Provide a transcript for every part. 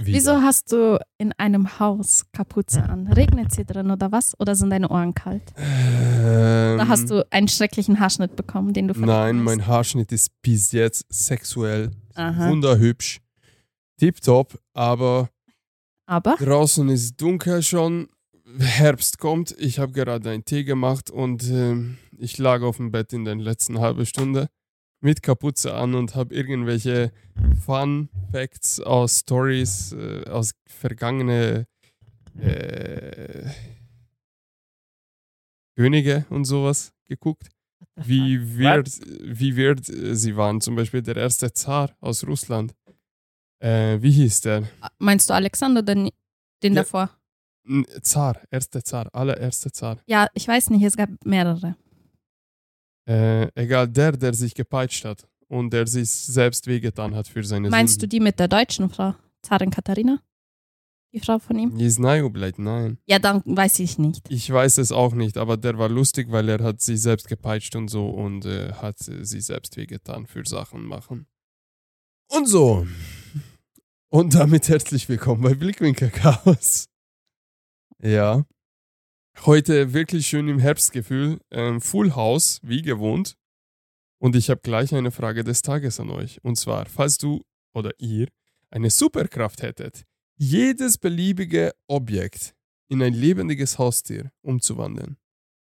Wieder. Wieso hast du in einem Haus Kapuze an? Regnet sie drin oder was? Oder sind deine Ohren kalt? Ähm, Da hast du einen schrecklichen Haarschnitt bekommen, den du Nein, vergessen mein Haarschnitt ist bis jetzt sexuell hast. Aha. wunderhübsch. Tipptopp, aber Aber draußen ist dunkel schon. Herbst kommt. Ich habe gerade einen Tee gemacht und ähm, ich lag auf dem Bett in der letzten halben Stunde mit Kapuze an und habe irgendwelche Fun Facts aus Stories äh, aus vergangene äh, Könige und sowas geguckt. Wie weird, wie weird äh, sie waren. Zum Beispiel der erste Zar aus Russland. Äh, wie hieß der? meinst du Alexander den, den Ja. davor? Zar, erster Zar, allererster Zar. Ja, ich weiß nicht, es gab mehrere äh, egal der, der sich gepeitscht hat und der sich selbst wehgetan hat für seine Meinst Sünden. du die mit der deutschen Frau, Zarin Katharina? Die Frau von ihm? Die ist bleibt, nein. Ja, dann weiß ich nicht. Ich weiß es auch nicht, aber der war lustig, weil er hat sich selbst gepeitscht und so und äh, hat sich selbst wehgetan für Sachen machen. Und so. Und damit herzlich willkommen bei Blickwinkel Chaos. Ja. Heute wirklich schön im Herbstgefühl. Ähm, Full House, wie gewohnt. Und ich habe gleich eine Frage des Tages an euch. Und zwar, falls du oder ihr eine Superkraft hättet, jedes beliebige Objekt in ein lebendiges Haustier umzuwandeln,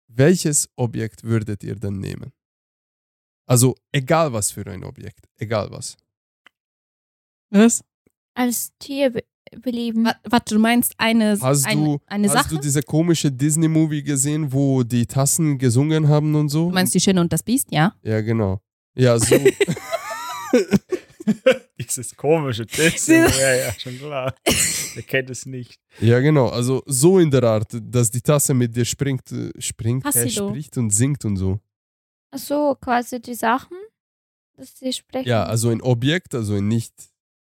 welches Objekt würdet ihr dann nehmen? Also egal was für ein Objekt, egal was. Was? Als Tier beleben. Was, du meinst, eine, Hast eine, du, eine hast Sache? du diese komische Disney-Movie gesehen, wo die Tassen gesungen haben und so? Du meinst die Schöne und das Biest, ja? ja, genau. Ja, so. Dieses komische Disney. ja, ja, schon klar. Wer kennt es nicht? ja, genau. Also so in der Art, dass die Tasse mit dir springt, äh, springt, äh, spricht und singt und so. Ach so, quasi die Sachen, dass sie sprechen. Ja, also ein Objekt, also ein nicht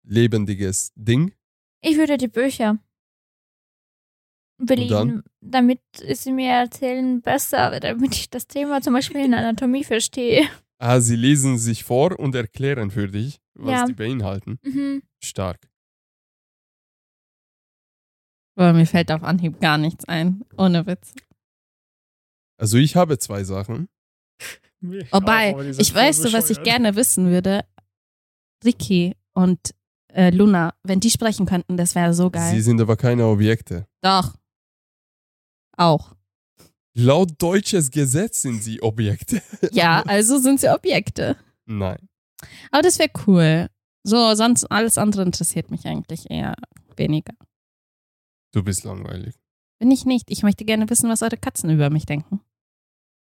lebendiges Ding. Ich würde die Bücher beleben, damit sie mir erzählen besser, damit ich das Thema zum Beispiel in Anatomie verstehe. Ah, sie lesen sich vor und erklären für dich, was Ja. die beinhalten. Mhm. Stark. Aber mir fällt auf Anhieb gar nichts ein. Ohne Witz. Also ich habe zwei Sachen. Wobei, ich weiß, so, was ich gerne wissen würde. Ricky und äh, Luna, wenn die sprechen könnten, das wäre so geil. Sie sind aber keine Objekte. Doch. Auch. Laut deutsches Gesetz sind sie Objekte. Ja, also sind sie Objekte. Nein. Aber das wäre cool. So, sonst alles andere interessiert mich eigentlich eher weniger. Du bist langweilig. Bin ich nicht. Ich möchte gerne wissen, was eure Katzen über mich denken.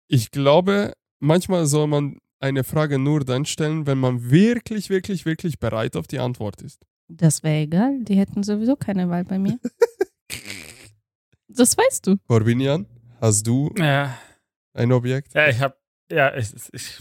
Ich glaube, manchmal soll man eine Frage nur dann stellen, wenn man wirklich, wirklich, wirklich bereit auf die Antwort ist. Das wäre egal. Die hätten sowieso keine Wahl bei mir. das weißt du. Corbinian, hast du Ja, ein Objekt? ja ich hab. Ja, ich. ich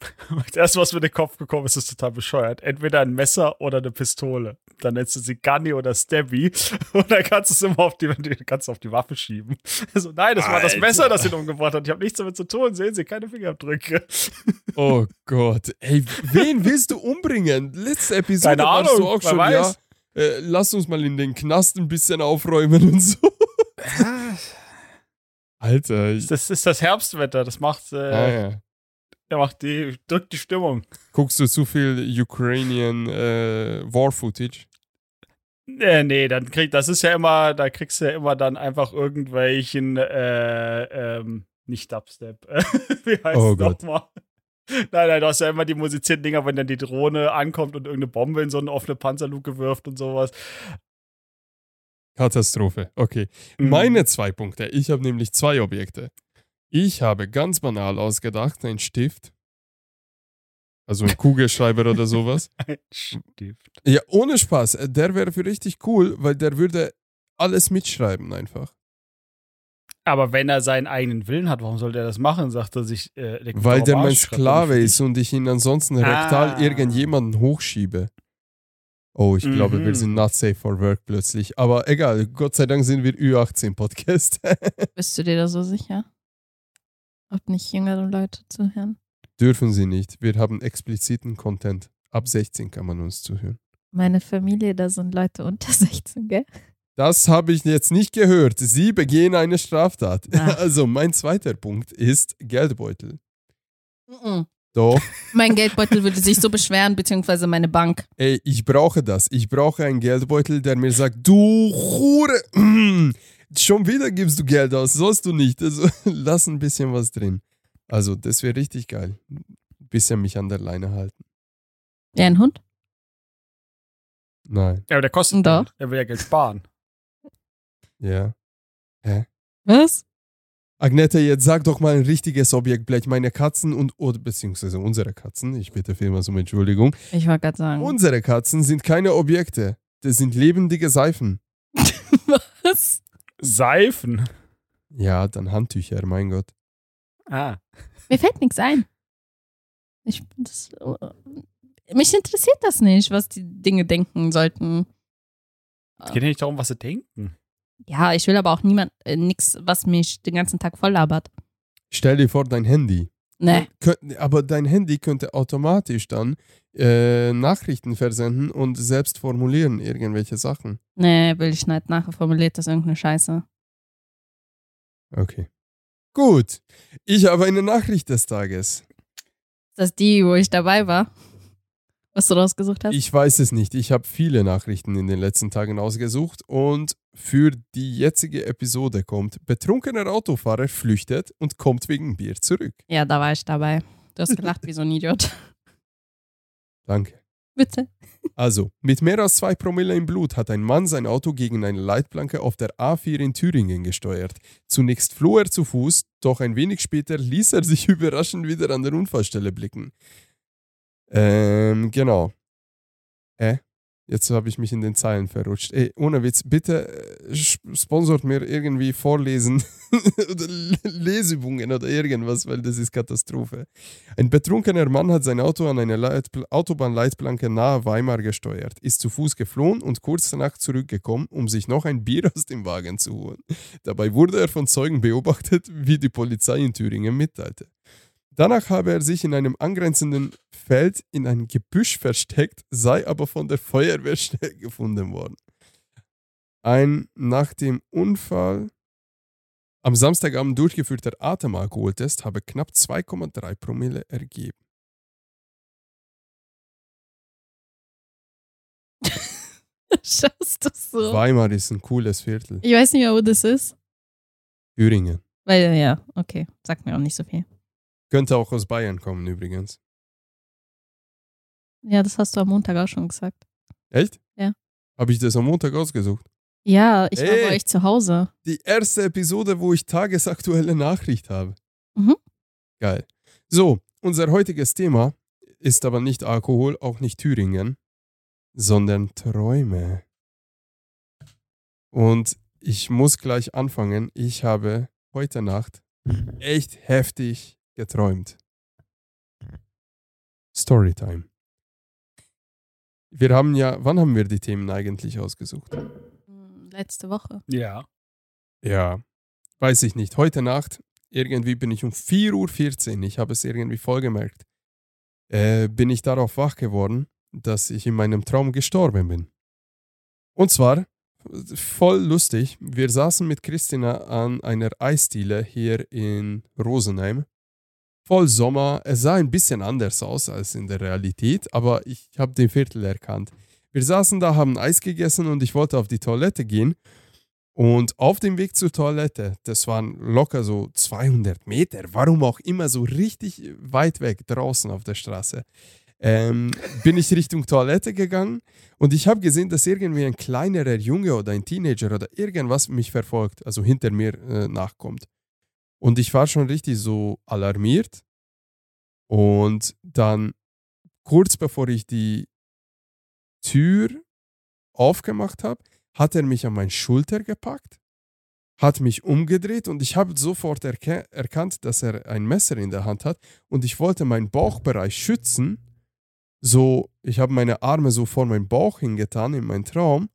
das erste, was mir in den Kopf gekommen ist, ist total bescheuert. Entweder ein Messer oder eine Pistole. Dann nennst du sie Gunny oder Stabby. Und dann kannst du es immer auf die, kannst auf die Waffe schieben. Also, nein, das war das Alter. Messer, das ihn umgebracht hat. Ich habe nichts damit zu tun. Sehen Sie, keine Fingerabdrücke. Oh Gott. Ey, wen willst du umbringen? Letzte Episode Keine warst du Ahnung, auch schon, weiß. ja. Äh, lass uns mal in den Knast ein bisschen aufräumen und so. Alter. Ich, Das ist das Herbstwetter. Das macht, äh, ah, ja. Der macht die, drückt die Stimmung. Guckst du zu viel Ukrainian äh, War Footage? Nee, nee, dann krieg, das ist ja immer, da kriegst du ja immer dann einfach irgendwelchen, äh, ähm, nicht Dubstep. Wie heißt Oh nochmal? Nein, nein, du hast ja immer die musizierten Dinger, wenn dann die Drohne ankommt und irgendeine Bombe in so eine offene Panzerluke wirft und sowas. Katastrophe. Okay. Mhm. Meine zwei Punkte. Ich habe nämlich zwei Objekte. Ich habe ganz banal ausgedacht, ein Stift. Also ein Kugelschreiber oder sowas. Ein Stift. Ja, ohne Spaß. Der wäre für richtig cool, weil der würde alles mitschreiben einfach. Aber wenn er seinen eigenen Willen hat, warum soll der das machen? Sagt er sich, äh, der Weil der mein er Sklave ist und ich ihn ansonsten rektal Ah. irgendjemanden hochschiebe. Oh, ich glaube, wir Mhm. sind not safe for work plötzlich. Aber egal, Gott sei Dank sind wir Ü18-Podcast. Bist du dir da so sicher? Ob nicht jüngere Leute zuhören? Dürfen sie nicht. Wir haben expliziten Content. Ab 16 kann man uns zuhören. Meine Familie, da sind Leute unter 16, gell? Das habe ich jetzt nicht gehört. Sie begehen eine Straftat. Ah. Also mein zweiter Punkt ist Geldbeutel. Mhm. Doch, Mein Geldbeutel würde sich so beschweren, beziehungsweise meine Bank. ey, ich brauche das. Ich brauche einen Geldbeutel, der mir sagt, du Hure, schon wieder gibst du Geld aus, sollst du nicht. Also lass ein bisschen was drin. Also das wäre richtig geil. Ein bisschen mich an der Leine halten. Ja, ein Hund? Nein, Ja, aber der kostet Doch. Geld. Er will ja Geld sparen. ja. Was? Agnete, jetzt sag doch mal ein richtiges Objekt, Blech. Meine Katzen und, oder beziehungsweise unsere Katzen, ich bitte vielmals um Entschuldigung, Ich wollte gerade sagen. unsere Katzen sind keine Objekte. Das sind lebendige Seifen. Was? Seifen. Ja, dann Handtücher, mein Gott. Ah. Mir fällt nichts ein. Ich, das, mich interessiert das nicht, was die Dinge denken sollten. Es geht ja nicht darum, was sie denken. Ja, ich will aber auch niemand, äh, nix, was mich den ganzen Tag voll labert. Stell dir vor, dein Handy. Nee. Aber dein Handy könnte automatisch dann äh, Nachrichten versenden und selbst formulieren irgendwelche Sachen. Nee, will ich nicht. Nachher formuliert das irgendeine Scheiße. Okay. Gut. Ich habe eine Nachricht des Tages. Ist das die, wo ich dabei war? Was du rausgesucht hast? Ich weiß es nicht. Ich habe viele Nachrichten in den letzten Tagen ausgesucht und für die jetzige Episode kommt: Betrunkener Autofahrer flüchtet und kommt wegen Bier zurück. ja, da war ich dabei. Du hast gelacht wie so ein Idiot. Danke. Bitte. Also, mit mehr als zwei Promille im Blut hat ein Mann sein Auto gegen eine Leitplanke auf der A4 in Thüringen gesteuert. Zunächst floh er zu Fuß, doch ein wenig später ließ er sich überraschend wieder an der Unfallstelle blicken. Ähm, genau. Hä? Jetzt habe ich mich in den Zeilen verrutscht. Ey, ohne Witz, bitte äh, sp- sponsort mir irgendwie Vorlesen oder Lesübungen oder irgendwas, weil das ist Katastrophe. Ein betrunkener Mann hat sein Auto an Leitpl Autobahnleitplanke nahe Weimar gesteuert, ist zu Fuß geflohen und kurz danach zurückgekommen, um sich noch ein Bier aus dem Wagen zu holen. Dabei wurde er von Zeugen beobachtet, wie die Polizei in Thüringen mitteilte. Danach habe er sich in einem angrenzenden Feld in ein Gebüsch versteckt, sei aber von der Feuerwehr schnell gefunden worden. Ein nach dem Unfall am Samstagabend durchgeführter Atemalkoholtest habe knapp 2,3 Promille ergeben. Schaust du so? Weimar ist ein cooles Viertel. Ich weiß nicht mehr, wo das ist. Thüringen. Weil, ja, okay. Sagt mir auch nicht so viel. Könnte auch aus Bayern kommen übrigens. Ja, das hast du am Montag auch schon gesagt. Echt? Ja. Habe ich das am Montag ausgesucht? Ja, ich war Ey. bei euch zu Hause. Die erste Episode, wo ich tagesaktuelle Nachricht habe. Mhm. Geil. So, unser heutiges Thema ist aber nicht Alkohol, auch nicht Thüringen, sondern Träume. Und ich muss gleich anfangen. Ich habe heute Nacht echt heftig geträumt. Storytime. Wir haben ja, wann haben wir die Themen eigentlich ausgesucht? Hm, Letzte Woche. Ja. Ja, weiß ich nicht. Heute Nacht, irgendwie bin ich um 4.14 Uhr, ich habe es irgendwie voll gemerkt, äh, bin ich darauf wach geworden, dass ich in meinem Traum gestorben bin. Und zwar, voll lustig, wir saßen mit Christina an einer Eisdiele hier in Rosenheim. Voll Sommer, es sah ein bisschen anders aus als in der Realität, aber ich habe den Viertel erkannt. Wir saßen da, haben Eis gegessen und ich wollte auf die Toilette gehen. Und auf dem Weg zur Toilette, das waren locker so 200 Meter, warum auch immer so richtig weit weg draußen auf der Straße, ähm, bin ich Richtung Toilette gegangen und ich habe gesehen, dass irgendwie ein kleinerer Junge oder ein Teenager oder irgendwas mich verfolgt, also hinter mir äh, nachkommt. Und ich war schon richtig so alarmiert. Und dann kurz bevor ich die Tür aufgemacht habe, hat er mich an meine Schulter gepackt, hat mich umgedreht und ich habe sofort erkannt, dass er ein Messer in der Hand hat und ich wollte meinen Bauchbereich schützen. So, ich habe meine Arme so vor meinen Bauch hingetan in meinen Traum.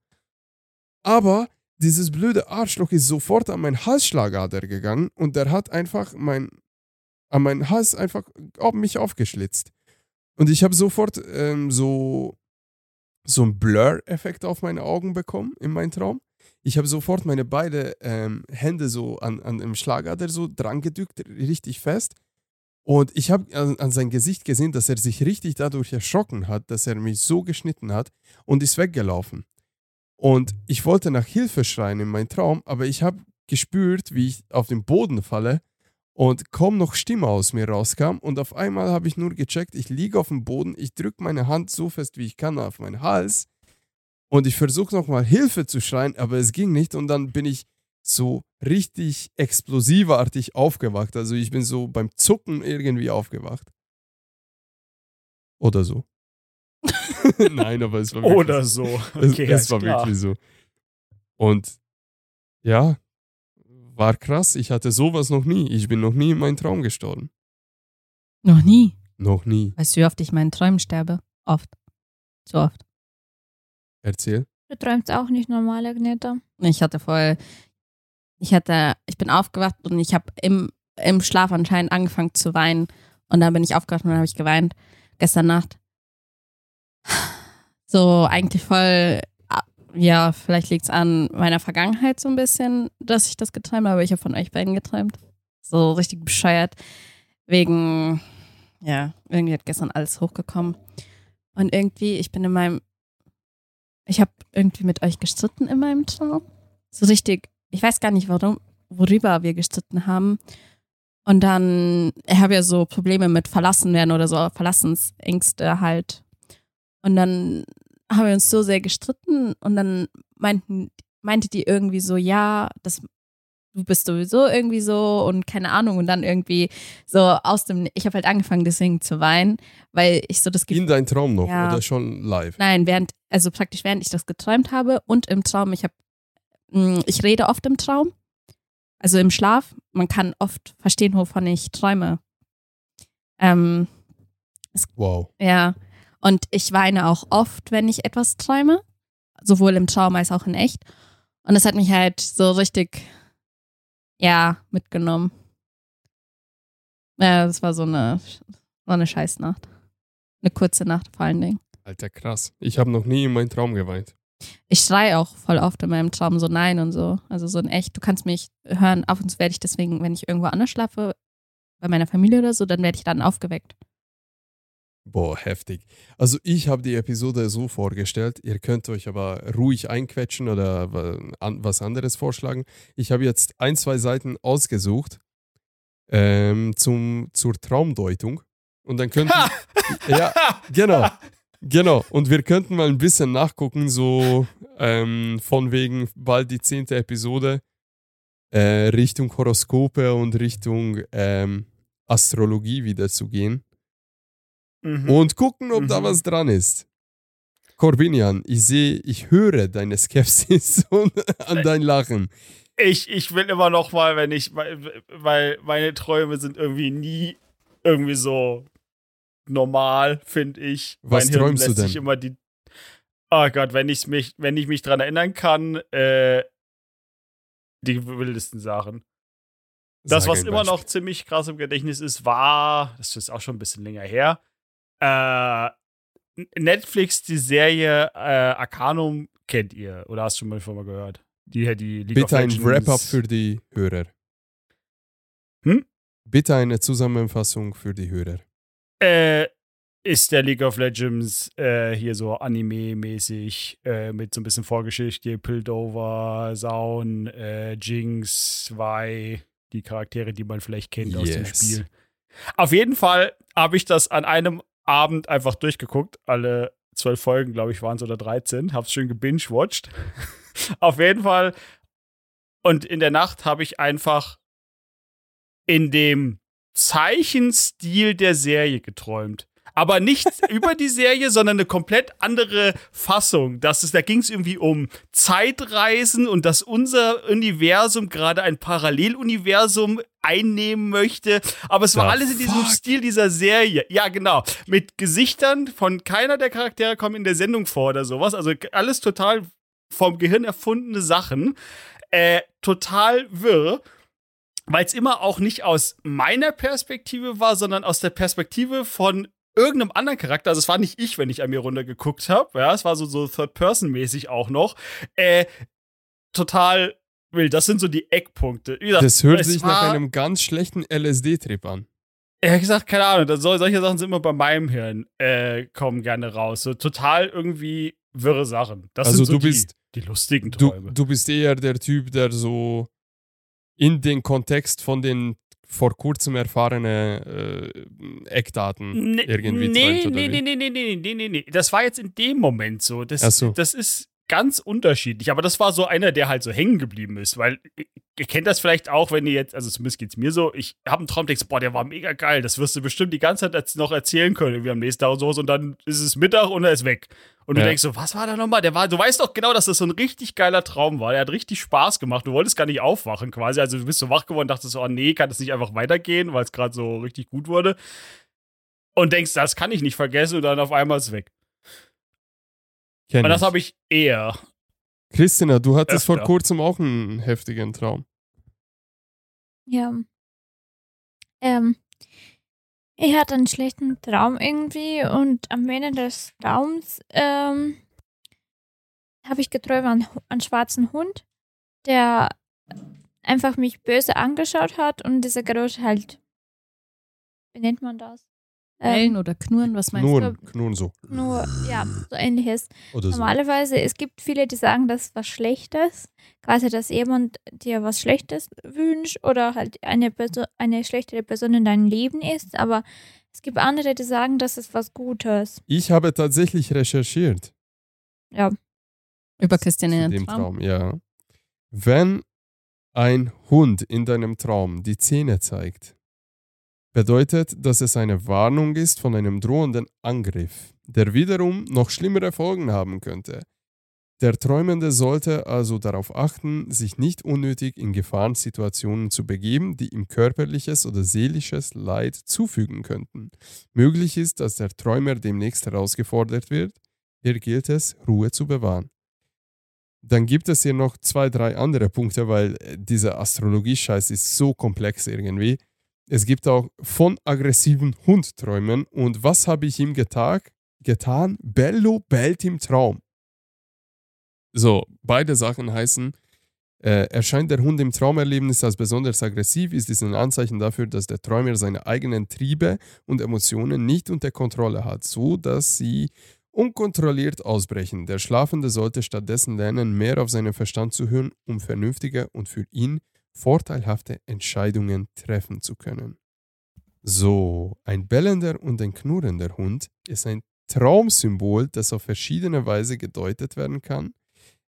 Aber dieses blöde Arschloch ist sofort an meinen Halsschlagader gegangen und der hat einfach mein, an meinen Hals einfach auf mich aufgeschlitzt. Und ich habe sofort ähm, so so einen Blur-Effekt auf meine Augen bekommen in meinem Traum. Ich habe sofort meine beiden ähm, Hände so an, an dem Schlagader so dran gedrückt, richtig fest. Und ich habe an, an sein Gesicht gesehen, dass er sich richtig dadurch erschrocken hat, dass er mich so geschnitten hat und ist weggelaufen. Und ich wollte nach Hilfe schreien in meinem Traum, aber ich habe gespürt, wie ich auf den Boden falle und kaum noch Stimme aus mir rauskam. Und auf einmal habe ich nur gecheckt, ich liege auf dem Boden, ich drücke meine Hand so fest, wie ich kann, auf meinen Hals. Und ich versuche nochmal Hilfe zu schreien, aber es ging nicht. Und dann bin ich so richtig explosivartig aufgewacht. Also ich bin so beim Zucken irgendwie aufgewacht. Oder so. Nein, aber es war wirklich Oder so. Okay, es, es war klar. wirklich so. Und ja, war krass. Ich hatte sowas noch nie. Ich bin noch nie in meinem Traum gestorben. Noch nie. Noch nie. Weißt du, wie oft ich in meinen Träumen sterbe? Oft. Zu oft. Erzähl. Du träumst auch nicht normal, Agneta. Ich hatte voll. Ich hatte, ich bin aufgewacht und ich habe im, im Schlaf anscheinend angefangen zu weinen. Und dann bin ich aufgewacht und dann habe ich geweint. Gestern Nacht. So, eigentlich voll. Ja, vielleicht liegt es an meiner Vergangenheit so ein bisschen, dass ich das geträumt habe, ich habe von euch beiden geträumt. So richtig bescheuert. Wegen, ja, irgendwie hat gestern alles hochgekommen. Und irgendwie, ich bin in meinem, ich habe irgendwie mit euch gestritten in meinem Traum. So richtig, ich weiß gar nicht warum, worüber wir gestritten haben. Und dann, ich habe ja so Probleme mit verlassen werden oder so, Verlassensängste halt. Und dann haben wir uns so sehr gestritten und dann meinten, meinte die irgendwie so, ja, das, du bist sowieso irgendwie so und keine Ahnung. Und dann irgendwie so aus dem, ich habe halt angefangen deswegen zu weinen, weil ich so das Gefühl In deinem Traum noch Ja. oder schon live? Nein, während, also praktisch während ich das geträumt habe und im Traum, ich habe, ich rede oft im Traum, also im Schlaf. Man kann oft verstehen, wovon ich träume. Ähm, Wow. ja, und ich weine auch oft, wenn ich etwas träume, sowohl im Traum als auch in echt. Und das hat mich halt so richtig, ja, mitgenommen. Ja, das war so eine, war eine Scheißnacht. Eine kurze Nacht vor allen Dingen. Alter, krass. Ich habe noch nie in meinem Traum geweint. Ich schreie auch voll oft in meinem Traum so nein und so. Also so in echt. Du kannst mich hören. Ab und zu werde ich deswegen, wenn ich irgendwo anders schlafe, bei meiner Familie oder so, dann werde ich dann aufgeweckt. Boah, heftig. Also ich habe die Episode so vorgestellt, ihr könnt euch aber ruhig einquetschen oder was anderes vorschlagen. Ich habe jetzt ein, zwei Seiten ausgesucht ähm, zum, zur Traumdeutung. Und dann könnten... ja, genau. Genau. Und wir könnten mal ein bisschen nachgucken, so ähm, von wegen bald die zehnte Episode äh, Richtung Horoskope und Richtung ähm, Astrologie wieder zu gehen Mhm. und gucken, ob da Mhm. was dran ist. Corbinian, ich sehe, ich höre deine Skepsis und an dein Lachen. Ich, ich will immer noch mal, wenn ich, weil, weil meine Träume sind irgendwie nie irgendwie so normal, finde ich. Was mein Hirn träumst du lässt sich denn? immer die. Oh Gott, wenn ich mich, wenn ich mich dran erinnern kann, äh, die wildesten Sachen. Das, Sag was immer Beispiel. noch ziemlich krass im Gedächtnis ist, war, das ist auch schon ein bisschen länger her, äh, Netflix, die Serie äh, Arcanum kennt ihr oder hast du schon mal von mal gehört? Die, die League Bitte ein Wrap-up für die Hörer. Hm? Bitte eine Zusammenfassung für die Hörer. Äh, ist der League of Legends äh, hier so Anime-mäßig äh, mit so ein bisschen Vorgeschichte, Piltover, Zaun, äh, Jinx, Vi, die Charaktere, die man vielleicht kennt aus dem Yes. Spiel. Auf jeden Fall habe ich das an einem Abend einfach durchgeguckt. Alle zwölf Folgen, glaube ich, waren es oder 13. Hab's schön gebingewatcht. Auf jeden Fall. Und in der Nacht habe ich einfach in dem Zeichenstil der Serie geträumt. Aber nicht über die Serie, sondern eine komplett andere Fassung. Das ist, da ging es irgendwie um Zeitreisen und dass unser Universum gerade ein Paralleluniversum einnehmen möchte. Aber es war The alles in diesem fuck? Stil dieser Serie. Ja, genau. Mit Gesichtern von keiner der Charaktere kommen in der Sendung vor oder sowas. Also alles total vom Gehirn erfundene Sachen. Äh, total wirr weil es immer auch nicht aus meiner Perspektive war, sondern aus der Perspektive von irgendeinem anderen Charakter, also es war nicht ich, wenn ich an mir runtergeguckt habe, ja, es war so, so Third-Person-mäßig auch noch, äh, total wild. Das sind so die Eckpunkte. Gesagt, Das hört sich nach einem ganz schlechten LSD-Trip an. Er hat gesagt, keine Ahnung, das solche Sachen sind immer bei meinem Hirn, äh, kommen gerne raus. So total irgendwie wirre Sachen. Das Also sind so du die, bist- die lustigen Du, Träume. du bist eher der Typ, der so in den Kontext von den vor kurzem erfahrenen äh, Eckdaten Nee, irgendwie nee, träumt, nee, nee, nee, nee, nee, nee, nee, nee. Das war jetzt in dem Moment so. Das, so. das ist ganz unterschiedlich. Aber das war so einer, der halt so hängen geblieben ist. Weil ihr- ihr kennt das vielleicht auch, wenn ihr jetzt, also zumindest geht's mir so, ich habe einen Traum, denkst, boah, der war mega geil. Das wirst du bestimmt die ganze Zeit noch erzählen können, irgendwie am nächsten Tag und so. Und dann ist es Mittag und er ist weg. Und du Ja. denkst so, was war da nochmal? Der war, du weißt doch genau, dass das so ein richtig geiler Traum war. Der hat richtig Spaß gemacht. Du wolltest gar nicht aufwachen quasi. Also du bist so wach geworden dachtest so, oh nee, kann das nicht einfach weitergehen, weil es gerade so richtig gut wurde. Und denkst, das kann ich nicht vergessen und dann auf einmal ist es weg. Kenn Und das habe ich eher. Christina, du hattest vor Öfter. kurzem auch einen heftigen Traum. Ja. Ähm, ich hatte einen schlechten Traum irgendwie und am Ende des Traums ähm, habe ich geträumt an einen schwarzen Hund, der einfach mich böse angeschaut hat und diese Geräusche halt, wie nennt man das? Bellen oder knurren, was meinst du? Knurren, knurren so. Nur, ja, so ähnliches. Oder so. Normalerweise, es gibt viele, die sagen, das ist was Schlechtes. Quasi, dass jemand dir was Schlechtes wünscht oder halt eine, eine schlechtere Person in deinem Leben ist. Aber es gibt andere, die sagen, das ist was Gutes. Ich habe tatsächlich recherchiert. Ja. Über Christiane dem Traum. Traum, ja. Wenn ein Hund in deinem Traum die Zähne zeigt, bedeutet, dass es eine Warnung ist von einem drohenden Angriff, der wiederum noch schlimmere Folgen haben könnte. Der Träumende sollte also darauf achten, sich nicht unnötig in Gefahrensituationen zu begeben, die ihm körperliches oder seelisches Leid zufügen könnten. Möglich ist, dass der Träumer demnächst herausgefordert wird. Hier gilt es, Ruhe zu bewahren. Dann gibt es hier noch zwei, drei andere Punkte, weil äh, dieser Astrologie-Scheiß ist so komplex irgendwie. Es gibt auch von aggressiven Hundträumen und was habe ich ihm getag, getan? Bello bellt im Traum. So, beide Sachen heißen, äh, erscheint der Hund im Traumerlebnis als besonders aggressiv, ist dies ein Anzeichen dafür, dass der Träumer seine eigenen Triebe und Emotionen nicht unter Kontrolle hat, so dass sie unkontrolliert ausbrechen. Der Schlafende sollte stattdessen lernen, mehr auf seinen Verstand zu hören, um vernünftige und für ihn vorteilhafte Entscheidungen treffen zu können. So, ein bellender und ein knurrender Hund ist ein Traumsymbol, das auf verschiedene Weise gedeutet werden kann.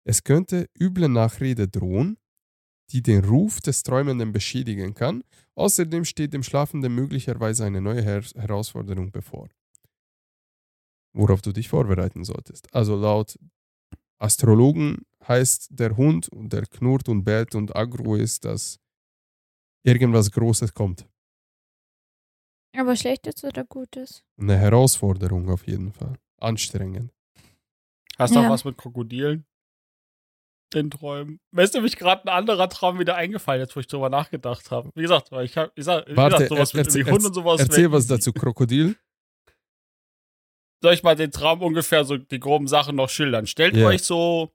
Es könnte üble Nachrede drohen, die den Ruf des Träumenden beschädigen kann. Außerdem steht dem Schlafenden möglicherweise eine neue Her Herausforderung bevor, worauf du dich vorbereiten solltest. Also laut Astrologen heißt der Hund, und der knurrt und bellt und aggro ist, dass irgendwas Großes kommt. Aber Schlechtes oder Gutes? Eine Herausforderung auf jeden Fall. Anstrengend. Hast du Ja. auch was mit Krokodilen? Den Träumen. Mir ist nämlich gerade ein anderer Traum wieder eingefallen, jetzt wo ich drüber nachgedacht habe. Wie gesagt, weil ich habe, ich sag, wie Warte, gesagt, sowas er- mit erzähl- irgendwie Hund und sowas. Erzähl wär was dazu, Krokodil. Soll ich mal den Traum ungefähr so die groben Sachen noch schildern? Stellt Ja. euch so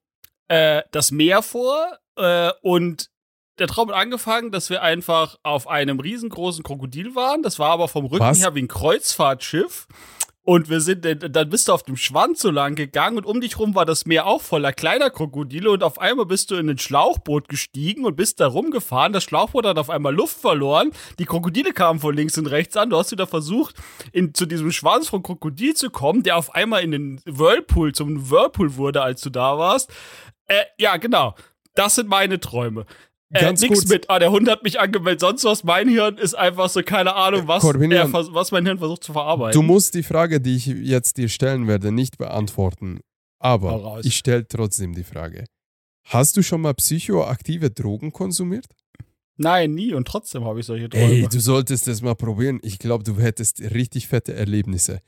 äh, das Meer vor äh, und der Traum hat angefangen, dass wir einfach auf einem riesengroßen Krokodil waren. Das war aber vom Rücken Was? her wie ein Kreuzfahrtschiff. Und wir sind, dann bist du auf dem Schwanz so lang gegangen und um dich rum war das Meer auch voller kleiner Krokodile und auf einmal bist du in ein Schlauchboot gestiegen und bist da rumgefahren. Das Schlauchboot hat auf einmal Luft verloren. Die Krokodile kamen von links und rechts an. Du hast wieder versucht, in, zu diesem Schwanz von Krokodil zu kommen, der auf einmal in den Whirlpool, zum Whirlpool wurde, als du da warst. Äh, ja, genau. Das sind meine Träume. Äh, Ganz nix kurz. mit, ah, der Hund hat mich angemeldet, sonst was. Mein Hirn ist einfach so, keine Ahnung, was, Corbinian, er vers- was mein Hirn versucht zu verarbeiten. Du musst die Frage, die ich jetzt dir stellen werde, nicht beantworten. Aber ich stelle trotzdem die Frage. Hast du schon mal psychoaktive Drogen konsumiert? Nein, nie. Und trotzdem habe ich solche Träume. Ey, du solltest das mal probieren. Ich glaube, du hättest richtig fette Erlebnisse.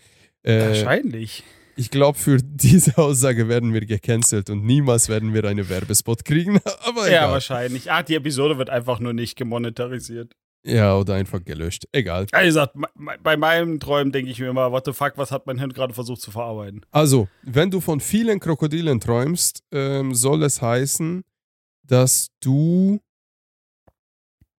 Äh, Wahrscheinlich. Ich glaube, für diese Aussage werden wir gecancelt und niemals werden wir einen Werbespot kriegen. Aber Ja, egal. wahrscheinlich. Ah, die Episode wird einfach nur nicht gemonetarisiert. Ja, oder einfach gelöscht. Egal. Ja, wie gesagt, bei meinen Träumen denke ich mir immer, what the fuck, was hat mein Hirn gerade versucht zu verarbeiten? Also, wenn du von vielen Krokodilen träumst, ähm, soll es heißen, dass du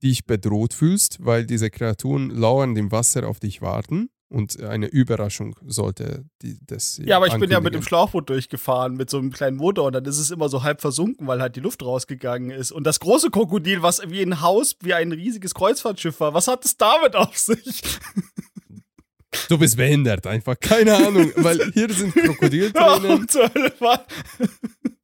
dich bedroht fühlst, weil diese Kreaturen lauernd im Wasser auf dich warten und eine Überraschung sollte die, das. Ja, aber ich bin ja mit dem. Schlauchboot durchgefahren, mit so einem kleinen Motor und dann ist es immer so halb versunken, weil halt die Luft rausgegangen ist. Und das große Krokodil, was wie ein Haus, wie ein riesiges Kreuzfahrtschiff war, was hat es damit auf sich? Du bist behindert einfach. Keine Ahnung, weil hier sind Krokodiltränen. Hölle war-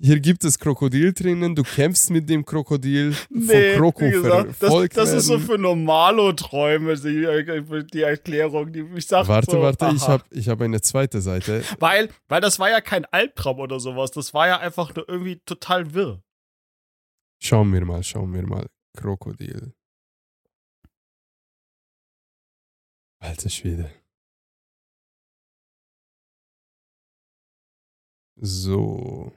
Hier gibt es Krokodiltränen. Du kämpfst mit dem Krokodil. Nee, von Kroko wie gesagt, das, das ist so für Normalo-Träume, die, die Erklärung, die ich sag Warte, so, warte, ich aha. habe ich hab eine zweite Seite. Weil, weil das war ja kein Albtraum oder sowas, das war ja einfach nur irgendwie total wirr. Schauen wir mal, schauen wir mal. Krokodil. Alter Schwede. So.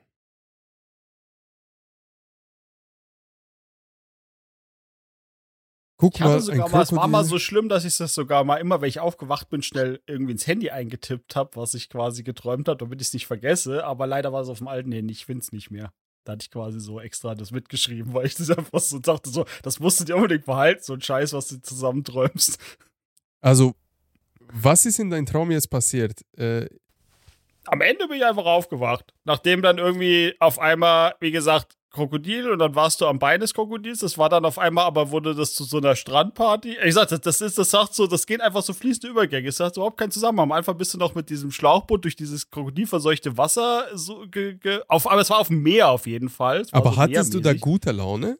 Guck Ich hatte mal, sogar mal, es war mal so schlimm, dass ich das sogar mal immer, wenn ich aufgewacht bin, schnell irgendwie ins Handy eingetippt habe, was ich quasi geträumt habe, damit ich es nicht vergesse. Aber leider war es auf dem alten Handy, ich finde es nicht mehr. Da hatte ich quasi so extra das mitgeschrieben, weil ich das einfach so dachte, so, das musst du dir unbedingt behalten, so ein Scheiß, was du zusammenträumst. Also, was ist in deinem Traum jetzt passiert? Äh, Am Ende bin ich einfach aufgewacht. Nachdem dann irgendwie auf einmal, wie gesagt, Krokodil und dann warst du am Bein des Krokodils. Das war dann auf einmal, aber wurde das zu so einer Strandparty. Ich sag, das, ist, das sagt so, das geht einfach so fließende Übergänge. Es hat überhaupt keinen Zusammenhang. Am Anfang bist du noch mit diesem Schlauchboot durch dieses krokodilverseuchte Wasser so auf, aber es war auf dem Meer auf jeden Fall. Aber so hattest du da gute Laune?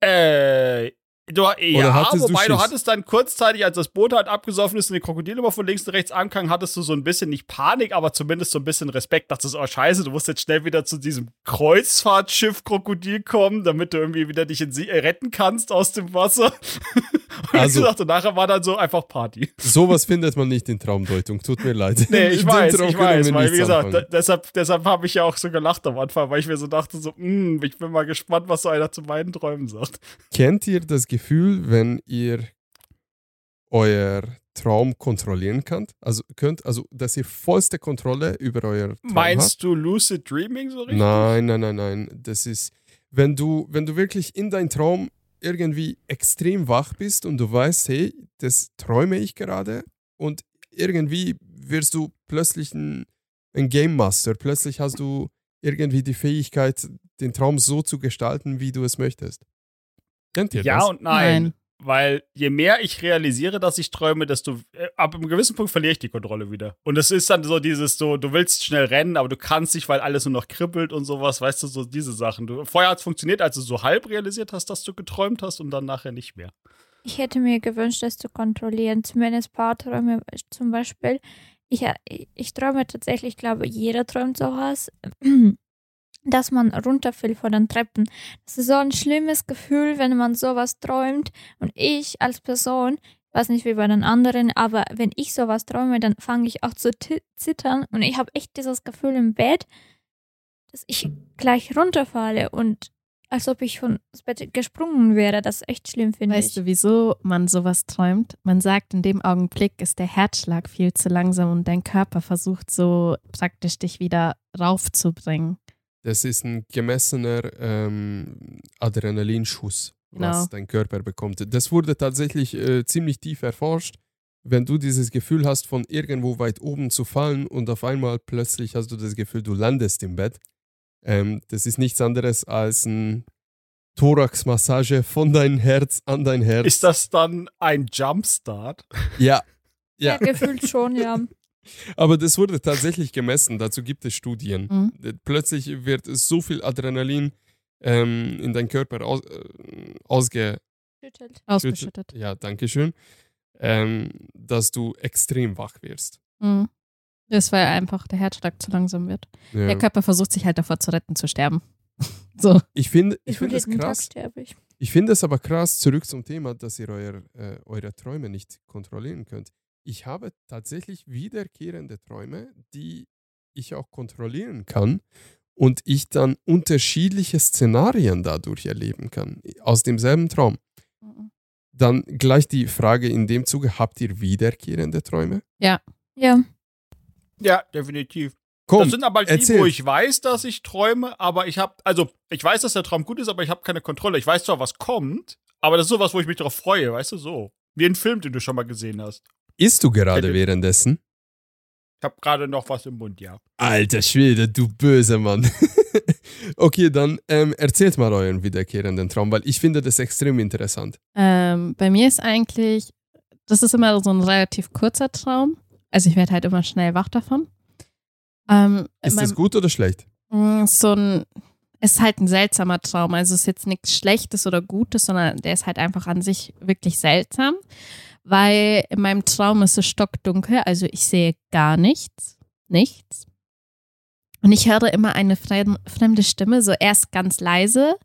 Äh, du, ja, hattest du wobei du, Schiss? hattest dann kurzzeitig, als das Boot halt abgesoffen ist und die Krokodile immer von links und rechts ankamen, hattest du so ein bisschen, nicht Panik, aber zumindest so ein bisschen Respekt. Dachtest, oh scheiße, du musst jetzt schnell wieder zu diesem Kreuzfahrtschiff Krokodil kommen, damit du irgendwie wieder dich in sie äh, retten kannst aus dem Wasser. und Also- gesagt, und nachher war dann so einfach Party. Sowas findet man nicht in Traumdeutung. Tut mir leid. Nee, ich weiß, ich weiß, weil wie gesagt, da, deshalb, deshalb habe ich ja auch so gelacht am Anfang, weil ich mir so dachte, so, mh, ich bin mal gespannt, was so einer zu meinen Träumen sagt. Kennt ihr das Gefühl, wenn ihr euer Traum kontrollieren könnt? Also könnt, also dass ihr vollste Kontrolle über euer Traum habt? Meinst du Lucid Dreaming so richtig? Nein, nein, nein, nein. Das ist, wenn du, wenn du wirklich in deinem Traum irgendwie extrem wach bist und du weißt, hey, das träume ich gerade und irgendwie wirst du plötzlich ein, ein Game Master. Plötzlich hast du irgendwie die Fähigkeit, den Traum so zu gestalten, wie du es möchtest. Kennt ihr Ja das? und nein. Nein. Weil je mehr ich realisiere, dass ich träume, desto äh, ab einem gewissen Punkt verliere ich die Kontrolle wieder. Und es ist dann so dieses so, du willst schnell rennen, aber du kannst nicht, weil alles nur noch kribbelt und sowas, weißt du, so diese Sachen. Du, vorher hat es funktioniert, als du so halb realisiert hast, dass du geträumt hast und dann nachher nicht mehr. Ich hätte mir gewünscht, das zu kontrollieren. Zumindest Paarträume zum Beispiel. Ich, äh, ich träume tatsächlich, ich glaube, jeder träumt sowas, dass man runterfällt von den Treppen. Das ist so ein schlimmes Gefühl, wenn man sowas träumt. Und ich als Person, weiß nicht wie bei den anderen, aber wenn ich sowas träume, dann fange ich auch zu zittern. Und ich habe echt dieses Gefühl im Bett, dass ich gleich runterfalle und als ob ich von das Bett gesprungen wäre. Das ist echt schlimm, finde ich. Weißt du, wieso man sowas träumt? Man sagt, in dem Augenblick ist der Herzschlag viel zu langsam und dein Körper versucht so praktisch dich wieder raufzubringen. Das ist ein gemessener ähm, Adrenalinschuss, Genau. was dein Körper bekommt. Das wurde tatsächlich äh, ziemlich tief erforscht. Wenn du dieses Gefühl hast, von irgendwo weit oben zu fallen und auf einmal plötzlich hast du das Gefühl, du landest im Bett, ähm, das ist nichts anderes als ein Thoraxmassage von dein Herz an dein Herz. Ist das dann ein Jumpstart? ja, Ja, ja. gefühlt schon, ja. Aber das wurde tatsächlich gemessen, dazu gibt es Studien. Mhm. Plötzlich wird so viel Adrenalin ähm, in deinen Körper aus, äh, ausge, Ausgeschüttet. Ja, danke schön. Ähm, dass du extrem wach wirst. Mhm. Das, weil einfach der Herzschlag zu langsam wird. Ja. Der Körper versucht sich halt davor zu retten, zu sterben. so. Ich finde Ich ich find Tag krass. ich. Ich finde es aber krass, zurück zum Thema, dass ihr euer, äh, eure Träume nicht kontrollieren könnt. Ich habe tatsächlich wiederkehrende Träume, die ich auch kontrollieren kann und ich dann unterschiedliche Szenarien dadurch erleben kann, aus demselben Traum. Mhm. Dann gleich die Frage in dem Zuge, habt ihr wiederkehrende Träume? Ja. Ja, definitiv. Komm, das sind aber die, erzähl. wo ich weiß, dass ich träume, aber ich habe, also ich weiß, dass der Traum gut ist, aber ich habe keine Kontrolle. Ich weiß zwar, was kommt, aber das ist sowas, wo ich mich darauf freue, weißt du, so. Wie ein Film, den du schon mal gesehen hast. Isst du gerade währenddessen? Ich habe gerade noch was im Mund, ja. Alter Schwede, du böser Mann. okay, dann ähm, erzählt mal euren wiederkehrenden Traum, weil ich finde das extrem interessant. Ähm, bei mir ist eigentlich, das ist immer so ein relativ kurzer Traum. Also ich werde halt immer schnell wach davon. Ähm, Ist das gut oder schlecht? Mm, so ein, es ist halt ein seltsamer Traum. Also es ist jetzt nichts Schlechtes oder Gutes, sondern der ist halt einfach an sich wirklich seltsam, weil in meinem Traum ist es stockdunkel, also ich sehe gar nichts, nichts. Und ich höre immer eine frem- fremde Stimme, so erst ganz leise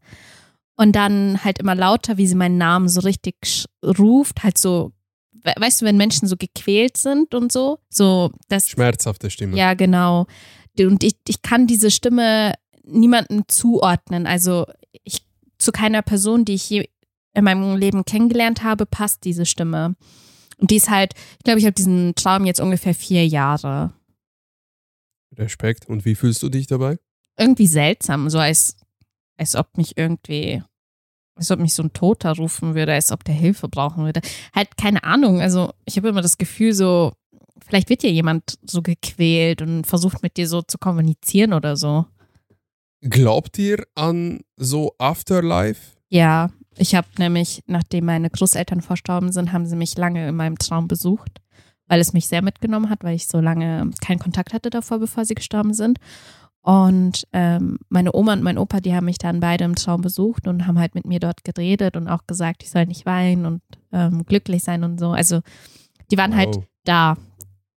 und dann halt immer lauter, wie sie meinen Namen so richtig ruft, halt so, we- weißt du, wenn Menschen so gequält sind und so, so das Schmerzhafte Stimme. ja, genau. Und ich, ich kann diese Stimme niemandem zuordnen. Also ich zu keiner Person, die ich je in meinem Leben kennengelernt habe, passt diese Stimme. Und die ist halt, ich glaube, ich habe diesen Traum jetzt ungefähr vier Jahre. Respekt. Und wie fühlst du dich dabei? Irgendwie seltsam, so als, als ob mich irgendwie, als ob mich so ein Toter rufen würde, als ob der Hilfe brauchen würde. Halt keine Ahnung. Also ich habe immer das Gefühl, so, vielleicht wird ja jemand so gequält und versucht mit dir so zu kommunizieren oder so. Glaubt ihr an so Afterlife? Ja, ich habe nämlich, nachdem meine Großeltern verstorben sind, haben sie mich lange in meinem Traum besucht, weil es mich sehr mitgenommen hat, weil ich so lange keinen Kontakt hatte davor, bevor sie gestorben sind. Und ähm, meine Oma und mein Opa, die haben mich dann beide im Traum besucht und haben halt mit mir dort geredet und auch gesagt, ich soll nicht weinen und ähm, glücklich sein und so. Also die waren halt Wow. da.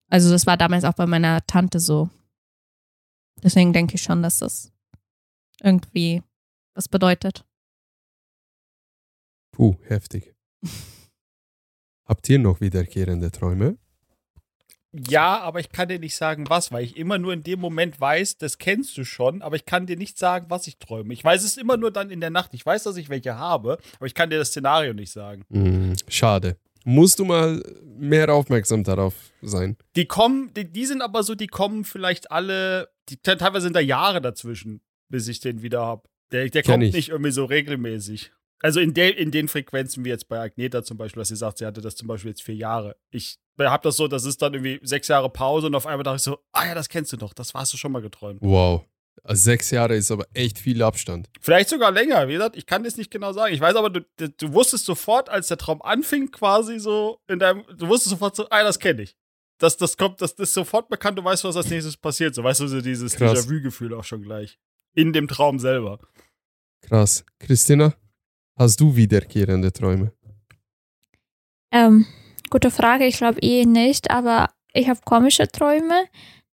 Also das war damals auch bei meiner Tante so. Deswegen denke ich schon, dass das irgendwie was bedeutet. Puh, heftig. Habt ihr noch wiederkehrende Träume? Ja, aber ich kann dir nicht sagen, was, weil ich immer nur in dem Moment weiß, das kennst du schon, aber ich kann dir nicht sagen, was ich träume. Ich weiß es immer nur dann in der Nacht. Ich weiß, dass ich welche habe, aber ich kann dir das Szenario nicht sagen. Hm, schade. Musst du mal mehr aufmerksam darauf sein. Die kommen, die, die sind aber so, die kommen vielleicht alle, die, teilweise sind da Jahre dazwischen, bis ich den wieder habe. Der, der kommt ich. nicht irgendwie so regelmäßig. Also in, der, in den Frequenzen wie jetzt bei Agneta zum Beispiel, dass sie sagt, sie hatte das zum Beispiel jetzt vier Jahre. Ich habe das so, das ist dann irgendwie sechs Jahre Pause und auf einmal dachte ich so, ah ja, das kennst du doch, das hast du schon mal geträumt. Wow. Also sechs Jahre ist aber echt viel Abstand. Vielleicht sogar länger, wie gesagt, ich kann das nicht genau sagen. Ich weiß aber, du, du, wusstest sofort, als der Traum anfing, quasi so in deinem, du wusstest sofort so, ah, das kenne ich. Das, das kommt, das, das ist sofort bekannt, du weißt, was als nächstes passiert. So weißt du, so dieses. Déjà-vu-Gefühl auch schon gleich. In dem Traum selber. Krass. Christina, hast du wiederkehrende Träume? Ähm, gute Frage. Ich glaube eh nicht, aber ich habe komische Träume.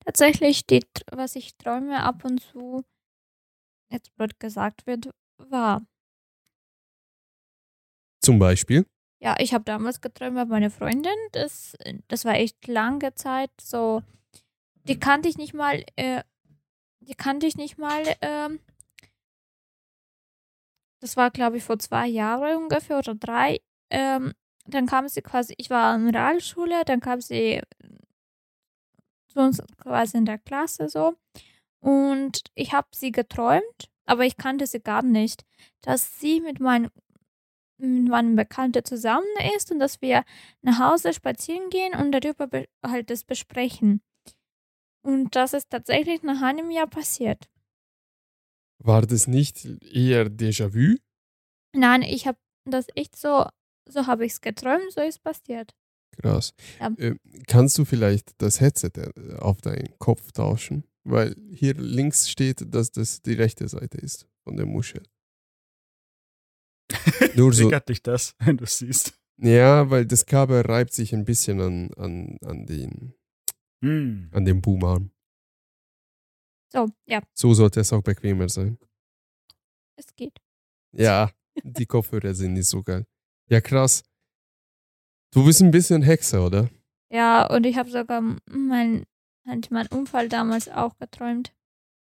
Tatsächlich, die, was ich träume ab und zu, jetzt blöd gesagt wird, war. Zum Beispiel? Ja, ich habe damals geträumt bei meiner Freundin. Das, das war echt lange Zeit. So, die kannte ich nicht mal. Äh, die kannte ich nicht mal. Ähm, das war, glaube ich, vor zwei Jahren ungefähr oder drei. Ähm, dann kam sie quasi. Ich war in Realschule. Dann kam sie zu uns quasi in der Klasse so. Und ich habe sie geträumt, aber ich kannte sie gar nicht, dass sie mit meinem mit meinem Bekannten zusammen ist und dass wir nach Hause spazieren gehen und darüber be halt das besprechen. Und das ist tatsächlich nach einem Jahr passiert. War das nicht eher Déjà-vu? Nein, ich habe das echt so, so habe ich es geträumt, so ist passiert. Krass. Ja. Äh, kannst du vielleicht das Headset äh, auf deinen Kopf tauschen? Weil hier links steht, dass das die rechte Seite ist von der Muschel. Nur so. Triggert dich das, wenn du es siehst. Ja, weil das Kabel reibt sich ein bisschen an, an, an, den, Hm. an den Boomarm. So, ja, So sollte es auch bequemer sein. es geht. Ja, die Kopfhörer sind nicht so geil. Ja, krass. Du bist ein bisschen Hexe, oder? Ja, und ich habe sogar mein, meinen Unfall damals auch geträumt.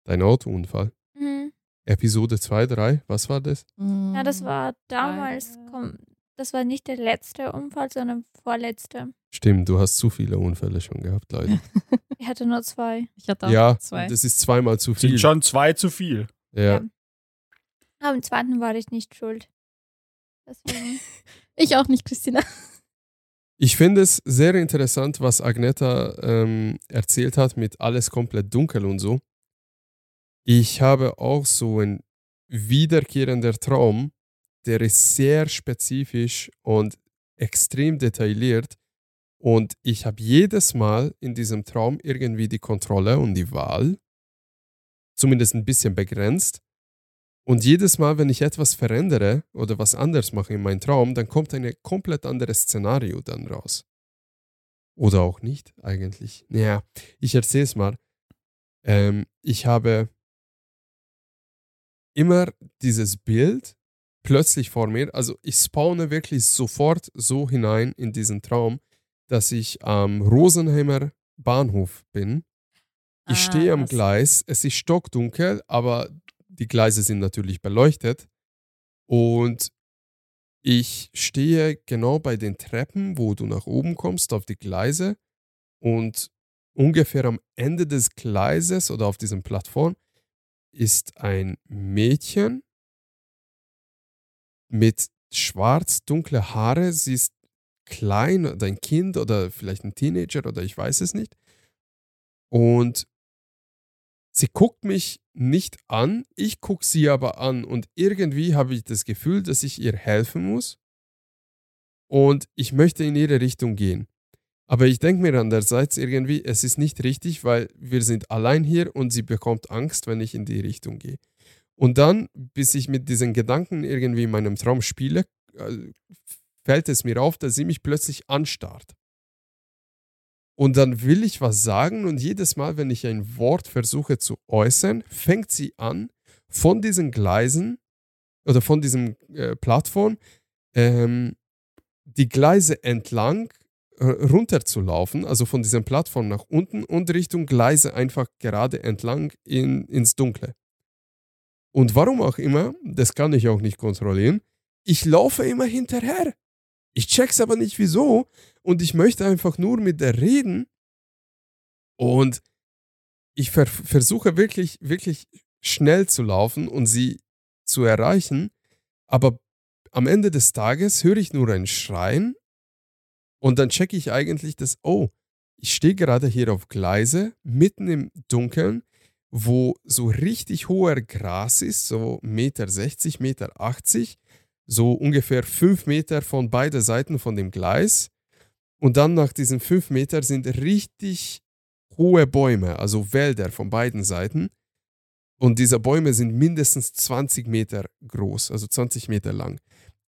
Dein Autounfall. Mhm. Episode 2, 3, was war das? Ja, das war damals, komm, das war nicht der letzte Unfall, sondern vorletzte. Stimmt, du hast zu viele Unfälle schon gehabt, leider. Ich hatte nur zwei. Ich hatte auch ja, zwei. das ist zweimal zu viel. Sind schon zwei zu viel. ja. Aber im zweiten war ich nicht schuld. Deswegen. Ich auch nicht, Christina. Ich finde es sehr interessant, was Agneta ähm, erzählt hat mit alles komplett dunkel und so. Ich habe auch so ein wiederkehrender Traum, der ist sehr spezifisch und extrem detailliert. Und ich habe jedes Mal in diesem Traum irgendwie die Kontrolle und die Wahl, zumindest ein bisschen begrenzt. Und jedes Mal, wenn ich etwas verändere oder was anders mache in meinem Traum, dann kommt ein komplett anderes Szenario dann raus. Oder auch nicht, eigentlich. Naja, ich erzähle es mal. Ähm, ich habe immer dieses Bild plötzlich vor mir. Also ich spawne wirklich sofort so hinein in diesen Traum, dass ich am Rosenheimer Bahnhof bin. Ich Ah, stehe am Gleis, es ist stockdunkel, aber die Gleise sind natürlich beleuchtet. Und ich stehe genau bei den Treppen, wo du nach oben kommst, auf die Gleise. Und ungefähr am Ende des Gleises oder auf diesem Plattform ist ein Mädchen mit schwarz-dunkle Haare. Sie ist klein oder ein Kind oder vielleicht ein Teenager oder ich weiß es nicht. Und sie guckt mich nicht an, ich gucke sie aber an und irgendwie habe ich das Gefühl, dass ich ihr helfen muss und ich möchte in ihre Richtung gehen. Aber ich denke mir andererseits irgendwie, es ist nicht richtig, weil wir sind allein hier und sie bekommt Angst, wenn ich in die Richtung gehe. Und dann, bis ich mit diesen Gedanken irgendwie in meinem Traum spiele, äh, fällt es mir auf, dass sie mich plötzlich anstarrt. Und dann will ich was sagen und jedes Mal, wenn ich ein Wort versuche zu äußern, fängt sie an, von diesen Gleisen oder von diesem äh, Plattform ähm, die Gleise entlang äh, runterzulaufen, also von dieser Plattform nach unten und Richtung Gleise einfach gerade entlang in, ins Dunkle. Und warum auch immer, das kann ich auch nicht kontrollieren, ich laufe immer hinterher. Ich check's aber nicht wieso. Und ich möchte einfach nur mit der reden. Und ich ver versuche wirklich, wirklich schnell zu laufen und sie zu erreichen, aber am Ende des Tages höre ich nur ein Schreien. Und dann checke ich eigentlich, dass, oh, ich stehe gerade hier auf Gleise, mitten im Dunkeln, wo so richtig hoher Gras ist, so Meter 60, Meter 80, so ungefähr fünf Meter von beiden Seiten von dem Gleis. Und dann nach diesen fünf Meter sind richtig hohe Bäume, also Wälder von beiden Seiten. Und diese Bäume sind mindestens 20 Meter groß, also 20 Meter lang.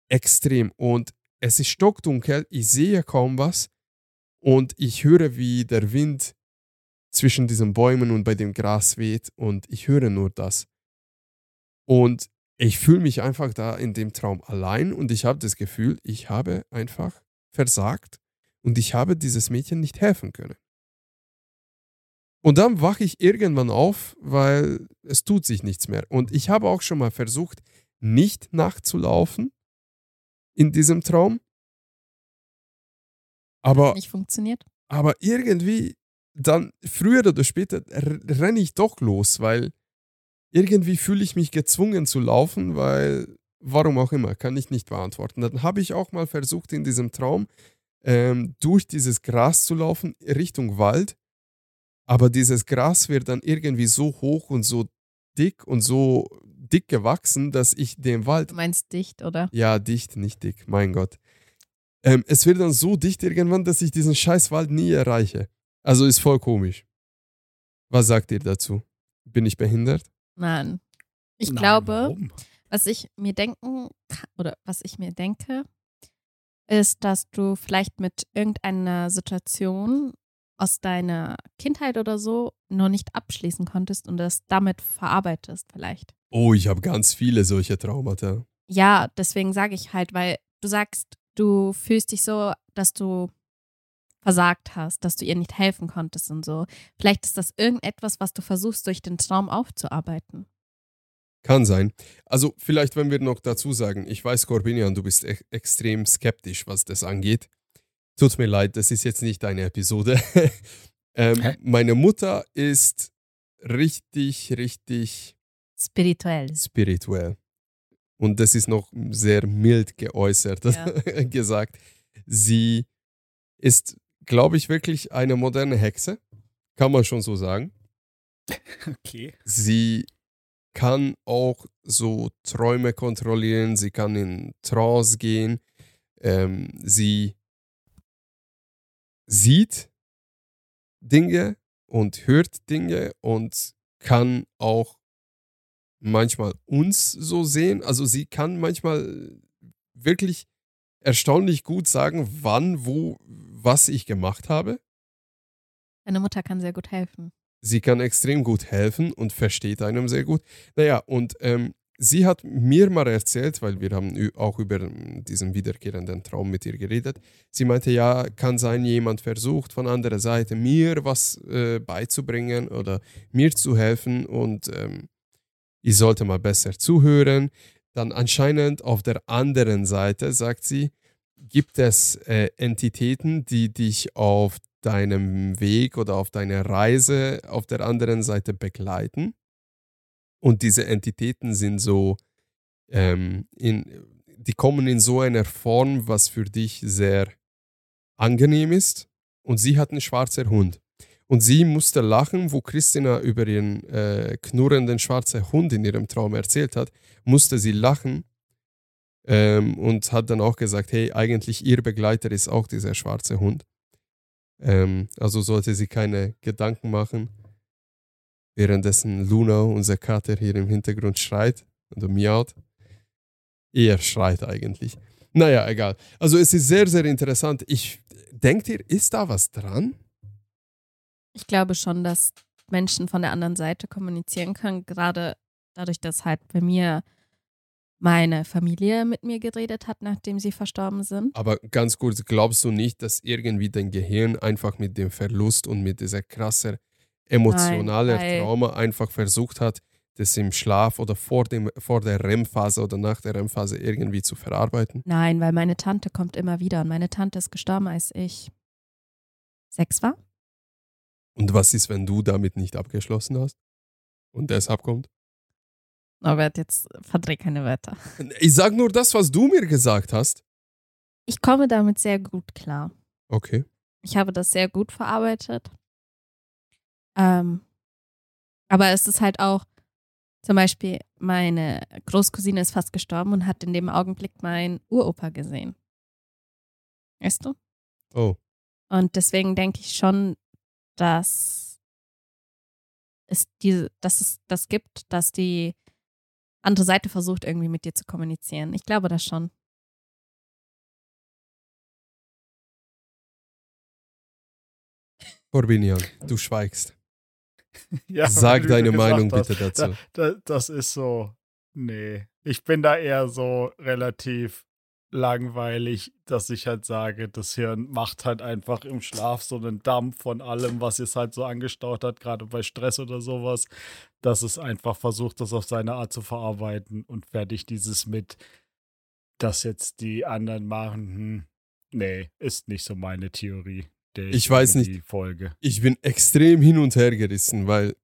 Extrem. Und es ist stockdunkel, ich sehe kaum was. Und ich höre, wie der Wind zwischen diesen Bäumen und bei dem Gras weht. Und ich höre nur das. Und ich fühle mich einfach da in dem Traum allein und ich habe das Gefühl, ich habe einfach versagt und ich habe dieses Mädchen nicht helfen können. Und dann wache ich irgendwann auf, weil es tut sich nichts mehr. Und ich habe auch schon mal versucht, nicht nachzulaufen in diesem Traum. Aber, Nicht funktioniert. aber irgendwie, dann früher oder später renne ich doch los, weil irgendwie fühle ich mich gezwungen zu laufen, weil warum auch immer, kann ich nicht beantworten. Dann habe ich auch mal versucht, in diesem Traum ähm, durch dieses Gras zu laufen, Richtung Wald. Aber dieses Gras wird dann irgendwie so hoch und so dick und so dick gewachsen, dass ich den Wald Du meinst dicht, oder? ja, dicht, nicht dick, mein Gott. Ähm, es wird dann so dicht irgendwann, dass ich diesen Scheißwald nie erreiche. Also ist voll komisch. Was sagt ihr dazu? Bin ich behindert? Nein. Ich Nein, glaube, warum? was ich mir denken kann, oder was ich mir denke, ist, dass du vielleicht mit irgendeiner Situation aus deiner Kindheit oder so noch nicht abschließen konntest und das damit verarbeitest vielleicht. Oh, ich habe ganz viele solche Traumata. Ja, deswegen sage ich halt, weil du sagst, du fühlst dich so, dass du versagt hast, dass du ihr nicht helfen konntest und so. Vielleicht ist das irgendetwas, was du versuchst, durch den Traum aufzuarbeiten. Kann sein. Also vielleicht, wenn wir noch dazu sagen, ich weiß, Corbinian, du bist e extrem skeptisch, was das angeht. Tut mir leid, das ist jetzt nicht deine Episode. ähm, meine Mutter ist richtig, richtig Spirituell. spirituell. Und das ist noch sehr mild geäußert Ja. gesagt. Sie ist, glaube ich, wirklich eine moderne Hexe. Kann man schon so sagen. Okay. Sie kann auch so Träume kontrollieren, sie kann in Trance gehen, ähm, sie sieht Dinge und hört Dinge und kann auch manchmal uns so sehen. Also sie kann manchmal wirklich erstaunlich gut sagen, wann, wo, was ich gemacht habe. Deine Mutter kann sehr gut helfen. Sie kann extrem gut helfen und versteht einem sehr gut. Naja, und ähm, sie hat mir mal erzählt, weil wir haben auch über ähm, diesen wiederkehrenden Traum mit ihr geredet. Sie meinte, ja, kann sein, jemand versucht von anderer Seite mir was äh, beizubringen oder mir zu helfen und ähm, ich sollte mal besser zuhören. Dann anscheinend auf der anderen Seite, sagt sie, gibt es äh, Entitäten, die dich auf deinem Weg oder auf deiner Reise auf der anderen Seite begleiten. Und diese Entitäten sind so, ähm, in, die kommen in so einer Form, was für dich sehr angenehm ist. Und sie hat einen schwarzen Hund. Und sie musste lachen, wo Christina über ihren äh, knurrenden schwarzen Hund in ihrem Traum erzählt hat, musste sie lachen ähm, und hat dann auch gesagt, hey, eigentlich ihr Begleiter ist auch dieser schwarze Hund. Ähm, also sollte sie keine Gedanken machen, währenddessen Luna, unser Kater, hier im Hintergrund schreit oder miaut. Eher schreit eigentlich. Naja, egal. Also es ist sehr, sehr interessant. Ich denkt ihr, ist da was dran? Ich glaube schon, dass Menschen von der anderen Seite kommunizieren können, gerade dadurch, dass halt bei mir meine Familie mit mir geredet hat, nachdem sie verstorben sind. Aber ganz kurz, glaubst du nicht, dass irgendwie dein Gehirn einfach mit dem Verlust und mit dieser krassen emotionalen Nein, weil- Trauma einfach versucht hat, das im Schlaf oder vor, dem, vor der REM-Phase oder nach der REM-Phase irgendwie zu verarbeiten? Nein, weil meine Tante kommt immer wieder und meine Tante ist gestorben, als ich sechs war. Und was ist, wenn du damit nicht abgeschlossen hast und deshalb kommt? Norbert, jetzt verdreh keine Wörter. Ich sag nur das, was du mir gesagt hast. Ich komme damit sehr gut klar. Okay. Ich habe das sehr gut verarbeitet. Ähm, aber es ist halt auch, zum Beispiel, meine Großcousine ist fast gestorben und hat in dem Augenblick meinen Uropa gesehen. Weißt du? Oh. Und deswegen denke ich schon, dass es diese, dass es das gibt, dass die andere Seite versucht, irgendwie mit dir zu kommunizieren. Ich glaube das schon. Corbinian, du schweigst. Ja, Sag deine Meinung hast, bitte dazu. Da, das ist so. Nee. Ich bin da eher so relativ langweilig, dass ich halt sage, das Hirn macht halt einfach im Schlaf so einen Dampf von allem, was es halt so angestaut hat, gerade bei Stress oder sowas, dass es einfach versucht, das auf seine Art zu verarbeiten und fertig dieses mit, dass jetzt die anderen machen, hm, nee, ist nicht so meine Theorie. der Ich weiß irgendwie Folge. Ich bin extrem hin und her gerissen, weil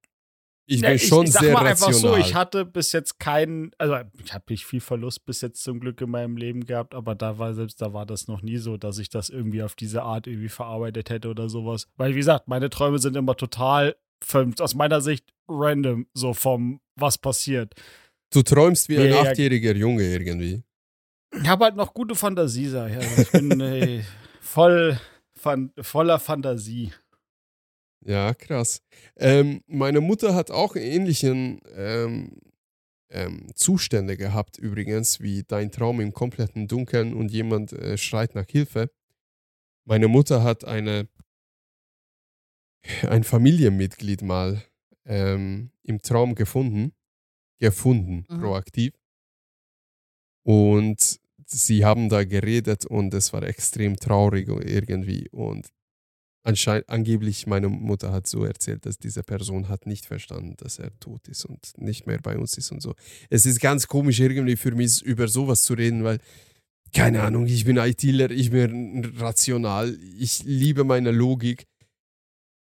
ich Ja, bin schon ich sag sehr mal einfach rational. so, ich hatte bis jetzt keinen, also ich habe nicht viel Verlust bis jetzt zum Glück in meinem Leben gehabt, aber da war selbst da war das noch nie so, dass ich das irgendwie auf diese Art irgendwie verarbeitet hätte oder sowas. Weil wie gesagt, meine Träume sind immer total vom- aus meiner Sicht random, so vom was passiert. du träumst wie ein Ja, achtjähriger Junge irgendwie. Ich habe halt noch gute Fantasie, sag ich. Also ich bin äh, voll fan voller Fantasie. Ja, krass. Ähm, meine Mutter hat auch ähnlichen ähm, ähm, Zustände gehabt, übrigens, wie dein Traum im kompletten Dunkeln und jemand äh, schreit nach Hilfe. Meine Mutter hat eine, ein Familienmitglied mal ähm, im Traum gefunden, gefunden, Mhm. proaktiv. Und sie haben da geredet und es war extrem traurig irgendwie. Und anscheinend, angeblich meine Mutter hat so erzählt, dass diese Person hat nicht verstanden, dass er tot ist und nicht mehr bei uns ist und so. Es ist ganz komisch irgendwie für mich über sowas zu reden, weil keine Ahnung, ich bin ITler, ich bin rational, ich liebe meine Logik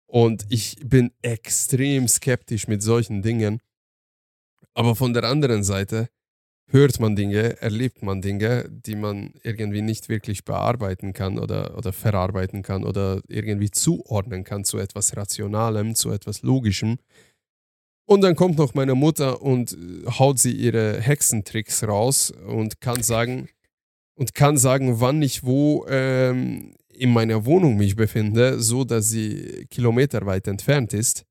und ich bin extrem skeptisch mit solchen Dingen. Aber von der anderen Seite hört man Dinge, erlebt man Dinge, die man irgendwie nicht wirklich bearbeiten kann oder, oder verarbeiten kann oder irgendwie zuordnen kann zu etwas Rationalem, zu etwas Logischem. Und dann kommt noch meine Mutter und äh, haut sie ihre Hexentricks raus und kann sagen, und kann sagen, wann ich wo ähm, in meiner Wohnung mich befinde, so dass sie kilometerweit entfernt ist.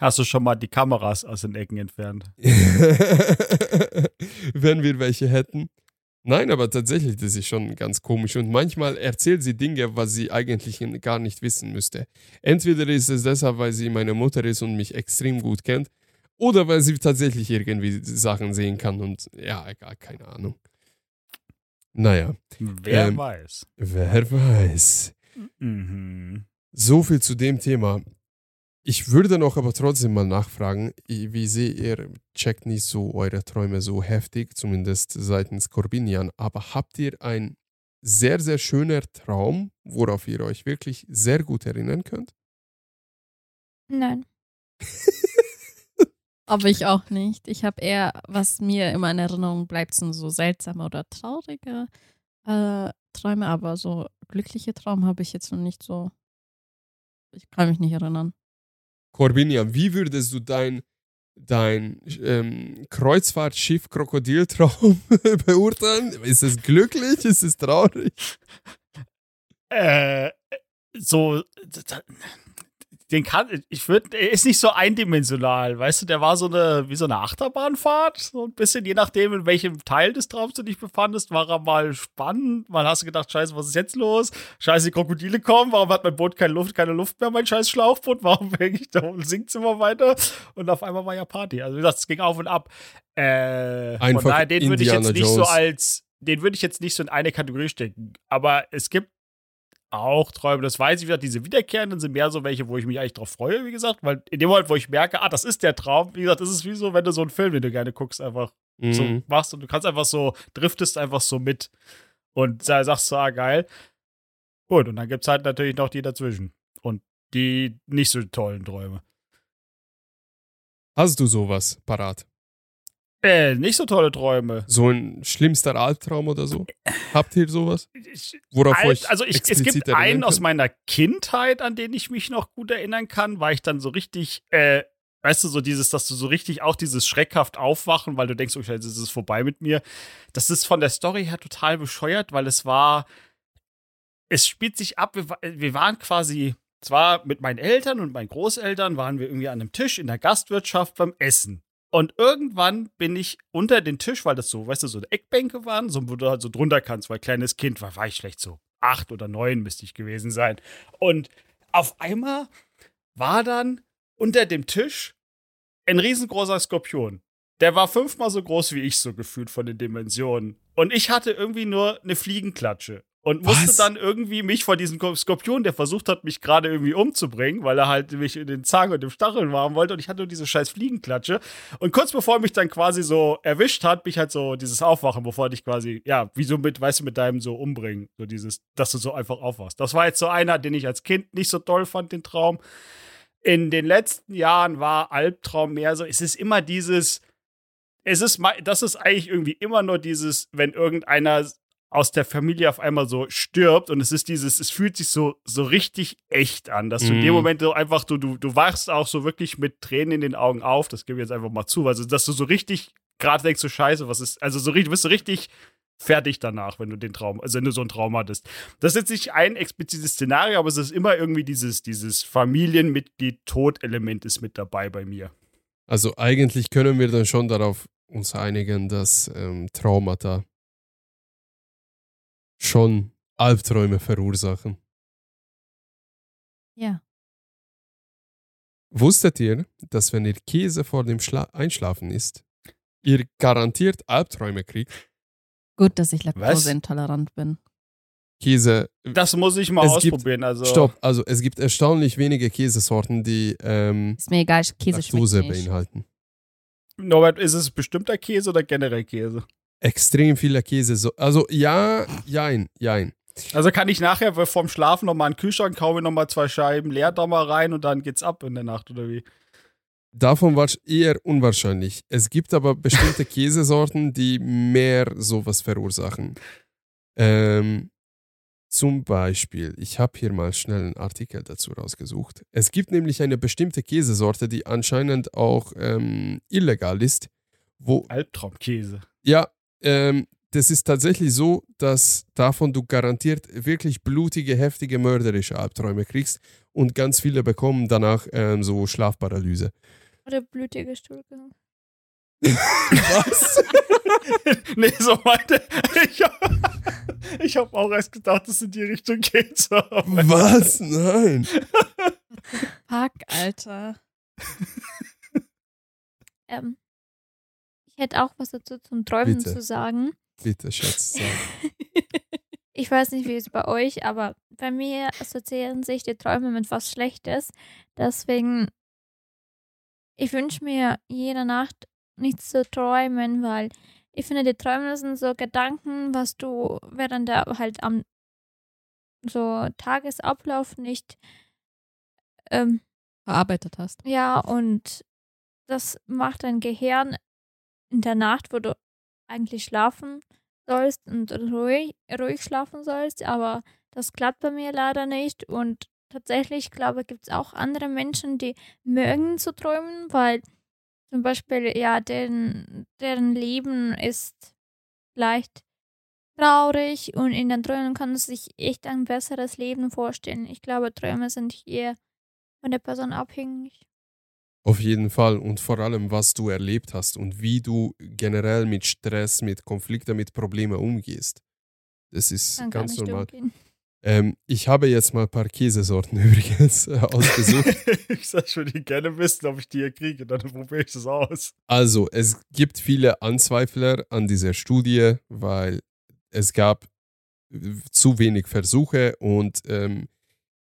Hast du schon mal die Kameras aus den Ecken entfernt? Wenn wir welche hätten. Nein, aber tatsächlich, das ist schon ganz komisch. Und manchmal erzählt sie Dinge, was sie eigentlich gar nicht wissen müsste. Entweder ist es deshalb, weil sie meine Mutter ist und mich extrem gut kennt, oder weil sie tatsächlich irgendwie Sachen sehen kann und ja, egal, keine Ahnung. Naja. Wer ähm, weiß. Wer weiß. Mhm. So viel zu dem Thema. Ich würde noch aber trotzdem mal nachfragen, wie seht ihr, checkt nicht so eure Träume so heftig, zumindest seitens Corbinian, aber habt ihr einen sehr, sehr schöner Traum, worauf ihr euch wirklich sehr gut erinnern könnt? Nein. aber ich auch nicht. Ich habe eher, was mir immer in Erinnerung bleibt, sind so seltsame oder traurige äh, Träume, aber so glückliche Traum habe ich jetzt noch nicht so. Ich kann mich nicht erinnern. Corbinian, wie würdest du dein, dein ähm, Kreuzfahrtschiff Krokodiltraum beurteilen? Ist es glücklich? Ist es traurig? Äh, so, den kann, ich würde, er ist nicht so eindimensional, weißt du, der war so eine, wie so eine Achterbahnfahrt, so ein bisschen, je nachdem, in welchem Teil des Traums du dich befandest, war er mal spannend, mal hast du gedacht, scheiße, was ist jetzt los? Scheiße, die Krokodile kommen, warum hat mein Boot keine Luft, keine Luft mehr, mein scheiß Schlauchboot, warum hänge ich da und sinkt immer weiter? Und auf einmal war ja Party, also wie gesagt, es ging auf und ab. Äh, Einfach von daher, den würde ich jetzt nicht Jones. so als, den würde ich jetzt nicht so in eine Kategorie stecken, aber es gibt auch Träume, das weiß ich wieder, diese wiederkehrenden sind mehr so welche, wo ich mich eigentlich drauf freue, wie gesagt, weil in dem Moment, wo ich merke, ah, das ist der Traum, wie gesagt, das ist wie so, wenn du so einen Film, den du gerne guckst, einfach mhm. so machst und du kannst einfach so, driftest einfach so mit und sagst so, ah, geil. Gut, und dann gibt es halt natürlich noch die dazwischen und die nicht so tollen Träume. Hast du sowas parat? Äh, nicht so tolle Träume. So ein schlimmster Albtraum oder so? Habt ihr sowas? Worauf Alt, euch also ich, es gibt einen aus meiner Kindheit, an den ich mich noch gut erinnern kann, weil ich dann so richtig, äh, weißt du, so dieses, dass du so richtig auch dieses schreckhaft aufwachen, weil du denkst, okay, jetzt ist es vorbei mit mir. Das ist von der Story her total bescheuert, weil es war, es spielt sich ab, wir, wir waren quasi zwar mit meinen Eltern und meinen Großeltern waren wir irgendwie an einem Tisch in der Gastwirtschaft beim Essen. Und irgendwann bin ich unter den Tisch, weil das so, weißt du, so Eckbänke waren, so, wo du halt so drunter kannst, weil kleines Kind war, war ich vielleicht so acht oder neun müsste ich gewesen sein. Und auf einmal war dann unter dem Tisch ein riesengroßer Skorpion. Der war fünfmal so groß wie ich, so gefühlt von den Dimensionen. Und ich hatte irgendwie nur eine Fliegenklatsche und musste Was? dann irgendwie mich vor diesem Skorpion, der versucht hat, mich gerade irgendwie umzubringen, weil er halt mich in den Zahn und dem Stacheln warm wollte und ich hatte nur diese scheiß Fliegenklatsche. Und kurz bevor er mich dann quasi so erwischt hat, mich halt so dieses Aufwachen, bevor ich quasi, ja, wie so mit, weißt du, mit deinem so umbringen, so dieses, dass du so einfach aufwachst. Das war jetzt so einer, den ich als Kind nicht so toll fand, den Traum. In den letzten Jahren war Albtraum mehr so, es ist immer dieses, es ist, das ist eigentlich irgendwie immer nur dieses, wenn irgendeiner aus der Familie auf einmal so stirbt und es ist dieses, es fühlt sich so, so richtig echt an, dass du in dem mhm. Moment so einfach, du, du, du wachst auch so wirklich mit Tränen in den Augen auf, das gebe ich jetzt einfach mal zu, also dass du so richtig gerade denkst, so scheiße, was ist, also so richtig, bist du richtig fertig danach, wenn du den Traum, also wenn du so einen Traum hattest. Das ist jetzt nicht ein explizites Szenario, aber es ist immer irgendwie dieses, dieses Familienmitglied-Tod-Element ist mit dabei bei mir. Also eigentlich können wir dann schon darauf uns einigen, dass ähm, Traumata schon Albträume verursachen. Ja. Wusstet ihr, dass wenn ihr Käse vor dem Schla Einschlafen isst, ihr garantiert Albträume kriegt? Gut, dass ich laktoseintolerant bin. Käse. Das muss ich mal Es gibt- ausprobieren. also, Stopp, also es gibt erstaunlich wenige Käsesorten, die ähm, Ist mir egal, Käse Laktose nicht. beinhalten. Norbert, ist es bestimmter Käse oder generell Käse? Extrem viele Käse. Also ja, jein, jein. Also kann ich nachher vorm Schlafen nochmal einen Kühlschrank, kaufe mir nochmal zwei Scheiben Leerdammer rein und dann geht's ab in der Nacht, oder wie? Davon war es eher unwahrscheinlich. Es gibt aber bestimmte Käsesorten, die mehr sowas verursachen. Ähm, zum Beispiel, ich habe hier mal schnell einen Artikel dazu rausgesucht. Es gibt nämlich eine bestimmte Käsesorte, die anscheinend auch ähm, illegal ist, wo Albtraumkäse. Ja, ähm, das ist tatsächlich so, dass davon du garantiert wirklich blutige, heftige, mörderische Albträume kriegst und ganz viele bekommen danach ähm, so Schlafparalyse. Oder blutige Stuhlgang. Was? nee, so meinte ich. hab- Ich habe auch erst gedacht, dass es in die Richtung geht. So. Was? Nein. Fuck, Alter. Ähm, ich hätte auch was dazu zum Träumen Bitte. zu sagen. Bitte, Schatz. Sag. Ich weiß nicht, wie es bei euch, aber bei mir assoziieren sich die Träume mit was Schlechtes. Deswegen, ich wünsche mir jede Nacht nichts zu träumen, weil ich finde, die Träume sind so Gedanken, was du während der halt am so Tagesablauf nicht ähm, Verarbeitet hast. ja, und das macht dein Gehirn in der Nacht, wo du eigentlich schlafen sollst und ruhig, ruhig schlafen sollst, aber das klappt bei mir leider nicht. Und tatsächlich, glaube ich, gibt es auch andere Menschen, die mögen zu träumen, weil zum Beispiel, ja, deren, deren Leben ist leicht traurig und in den Träumen kann man sich echt ein besseres Leben vorstellen. Ich glaube, Träume sind hier von der Person abhängig. Auf jeden Fall. Und vor allem, was du erlebt hast und wie du generell mit Stress, mit Konflikten, mit Problemen umgehst. Das ist gar ganz normal. Ähm, ich habe jetzt mal ein paar Käsesorten übrigens äh, ausgesucht. ich sag, ich würde gerne wissen, ob ich die hier kriege. Dann probiere ich das aus. Also, es gibt viele Anzweifler an dieser Studie, weil es gab äh, zu wenig Versuche und ähm,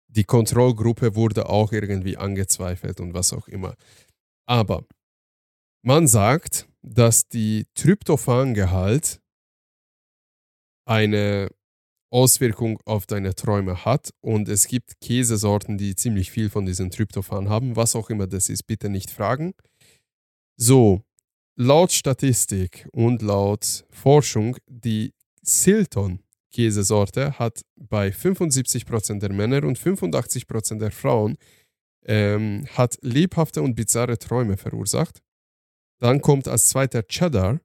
die Kontrollgruppe wurde auch irgendwie angezweifelt und was auch immer. Aber man sagt, dass die Tryptophangehalt eine Auswirkung auf deine Träume hat und es gibt Käsesorten, die ziemlich viel von diesem Tryptophan haben, was auch immer das ist, bitte nicht fragen. So, laut Statistik und laut Forschung, die Silton-Käsesorte hat bei 75% der Männer und 85% der Frauen ähm, hat lebhafte und bizarre Träume verursacht. Dann kommt als zweiter Cheddar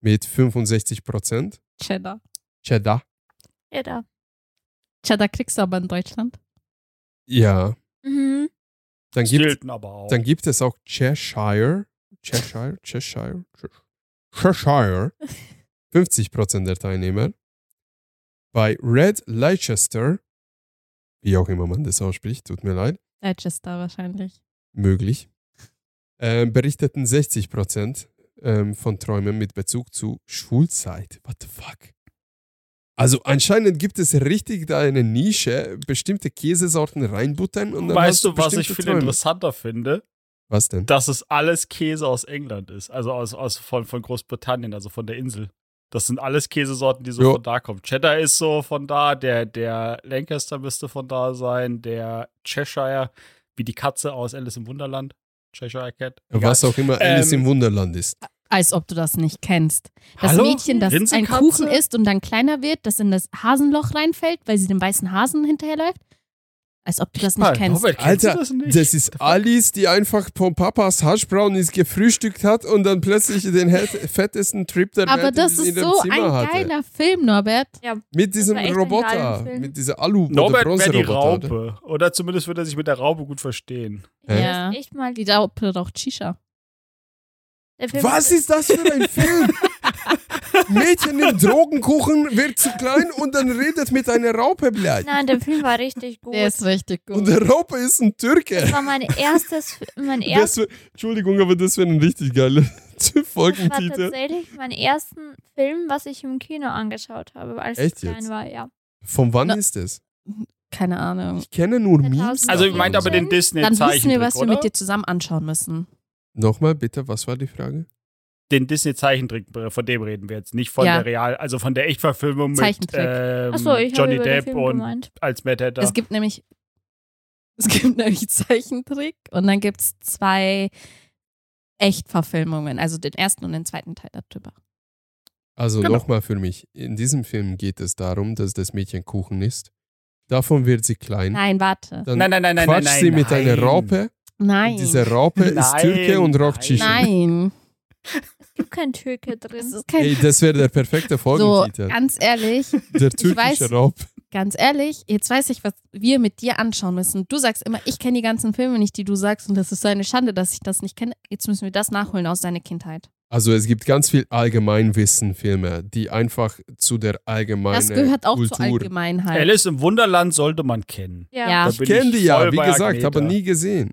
mit 65%. Cheddar. Cheddar. Da. Cheddar kriegst du aber in Deutschland. Ja. Mhm. Dann gibt, Stilton aber auch. dann gibt es auch Cheshire. Cheshire? Cheshire? Cheshire. 50% der Teilnehmer. Bei Red Leicester, wie auch immer man das ausspricht, tut mir leid, Leicester wahrscheinlich. möglich, ähm, berichteten 60% ähm, von Träumen mit Bezug zu Schulzeit. What the fuck? Also anscheinend gibt es richtig da eine Nische, bestimmte Käsesorten reinbuttern und dann weißt du, was ich viel Träume. interessanter finde? Was denn? Dass es alles Käse aus England ist. Also aus, aus von, von Großbritannien, also von der Insel. Das sind alles Käsesorten, die so Jo. von da kommen. Cheddar ist so von da, der, der Lancaster müsste von da sein, der Cheshire, wie die Katze aus Alice im Wunderland. Cheshire Cat. Egal. Was auch immer Alice Ähm, im Wunderland ist. Als ob du das nicht kennst. Das Hallo? Mädchen, das einen Rinsekatze? Kuchen isst und dann kleiner wird, das in das Hasenloch reinfällt, weil sie dem weißen Hasen hinterherläuft. Als ob du das nicht kennst. Norbert, kennst du Alter, das, nicht? Das ist Alice, die einfach von Papas Haschbrownies gefrühstückt hat und dann plötzlich den fettesten Trip der Aber Welt das in, in ist so Zimmer ein hatte. geiler Film, Norbert. Mit diesem Roboter, mit dieser Alu- oder Norbert wäre die? Raupe. Oder zumindest würde er sich mit der Raupe gut verstehen. Ja. Ist echt mal Die Raupe raucht Shisha. Was ist das für ein Film? Mädchen nimmt Drogenkuchen, wird zu klein und dann redet mit einer Raupe bleibt. Nein, der Film war richtig gut. Der ist richtig Und gut. der Raupe ist ein Türke. das war mein erstes, mein Das erstes, wär, Entschuldigung, aber das wäre ein richtig geiler das war Folgentitel. tatsächlich mein ersten Film, was ich im Kino angeschaut habe, als Echt ich klein jetzt? war, ja. Von wann Na- ist es? Keine Ahnung. Ich kenne nur 2000. Memes. Also, ihr davon. meint aber den Dann Disney Dann wissen wir, was wir mit dir zusammen anschauen müssen. Nochmal bitte, was war die Frage? Den Disney Zeichentrick, von dem reden wir jetzt, nicht von Ja. der Real, also von der Echtverfilmung mit Zeichentrick. ähm, habe Johnny über den Depp Film und gemeint. als Mad Hatter. Es gibt nämlich es gibt nämlich Zeichentrick und dann gibt es zwei Echtverfilmungen, also den ersten und den zweiten Teil darüber. Also Genau. nochmal für mich. In diesem Film geht es darum, dass das Mädchen Kuchen isst. Davon wird sie klein. Nein, warte. Dann nein, nein, nein, nein, quatscht nein, sie mit nein. einer Raupe. Nein. Und diese Raupe ist Nein, Türke und raucht nein. Es gibt kein Türke drin. Das ist kein Ey, das wäre der perfekte so, Folgentitel. ganz ehrlich, der weiß- türkische Raub. ganz ehrlich, jetzt weiß ich, was wir mit dir anschauen müssen. Du sagst immer, ich kenne die ganzen Filme nicht, die du sagst, und das ist so eine Schande, dass ich das nicht kenne. Jetzt müssen wir das nachholen aus deiner Kindheit. Also es gibt ganz viel Allgemeinwissen-Filme, die einfach zu der allgemeinen Das gehört auch Kultur. zur Allgemeinheit. Alice im Wunderland sollte man kennen. Ja. Ja. Ich kenne die ja, wie gesagt, Agneta. aber nie gesehen.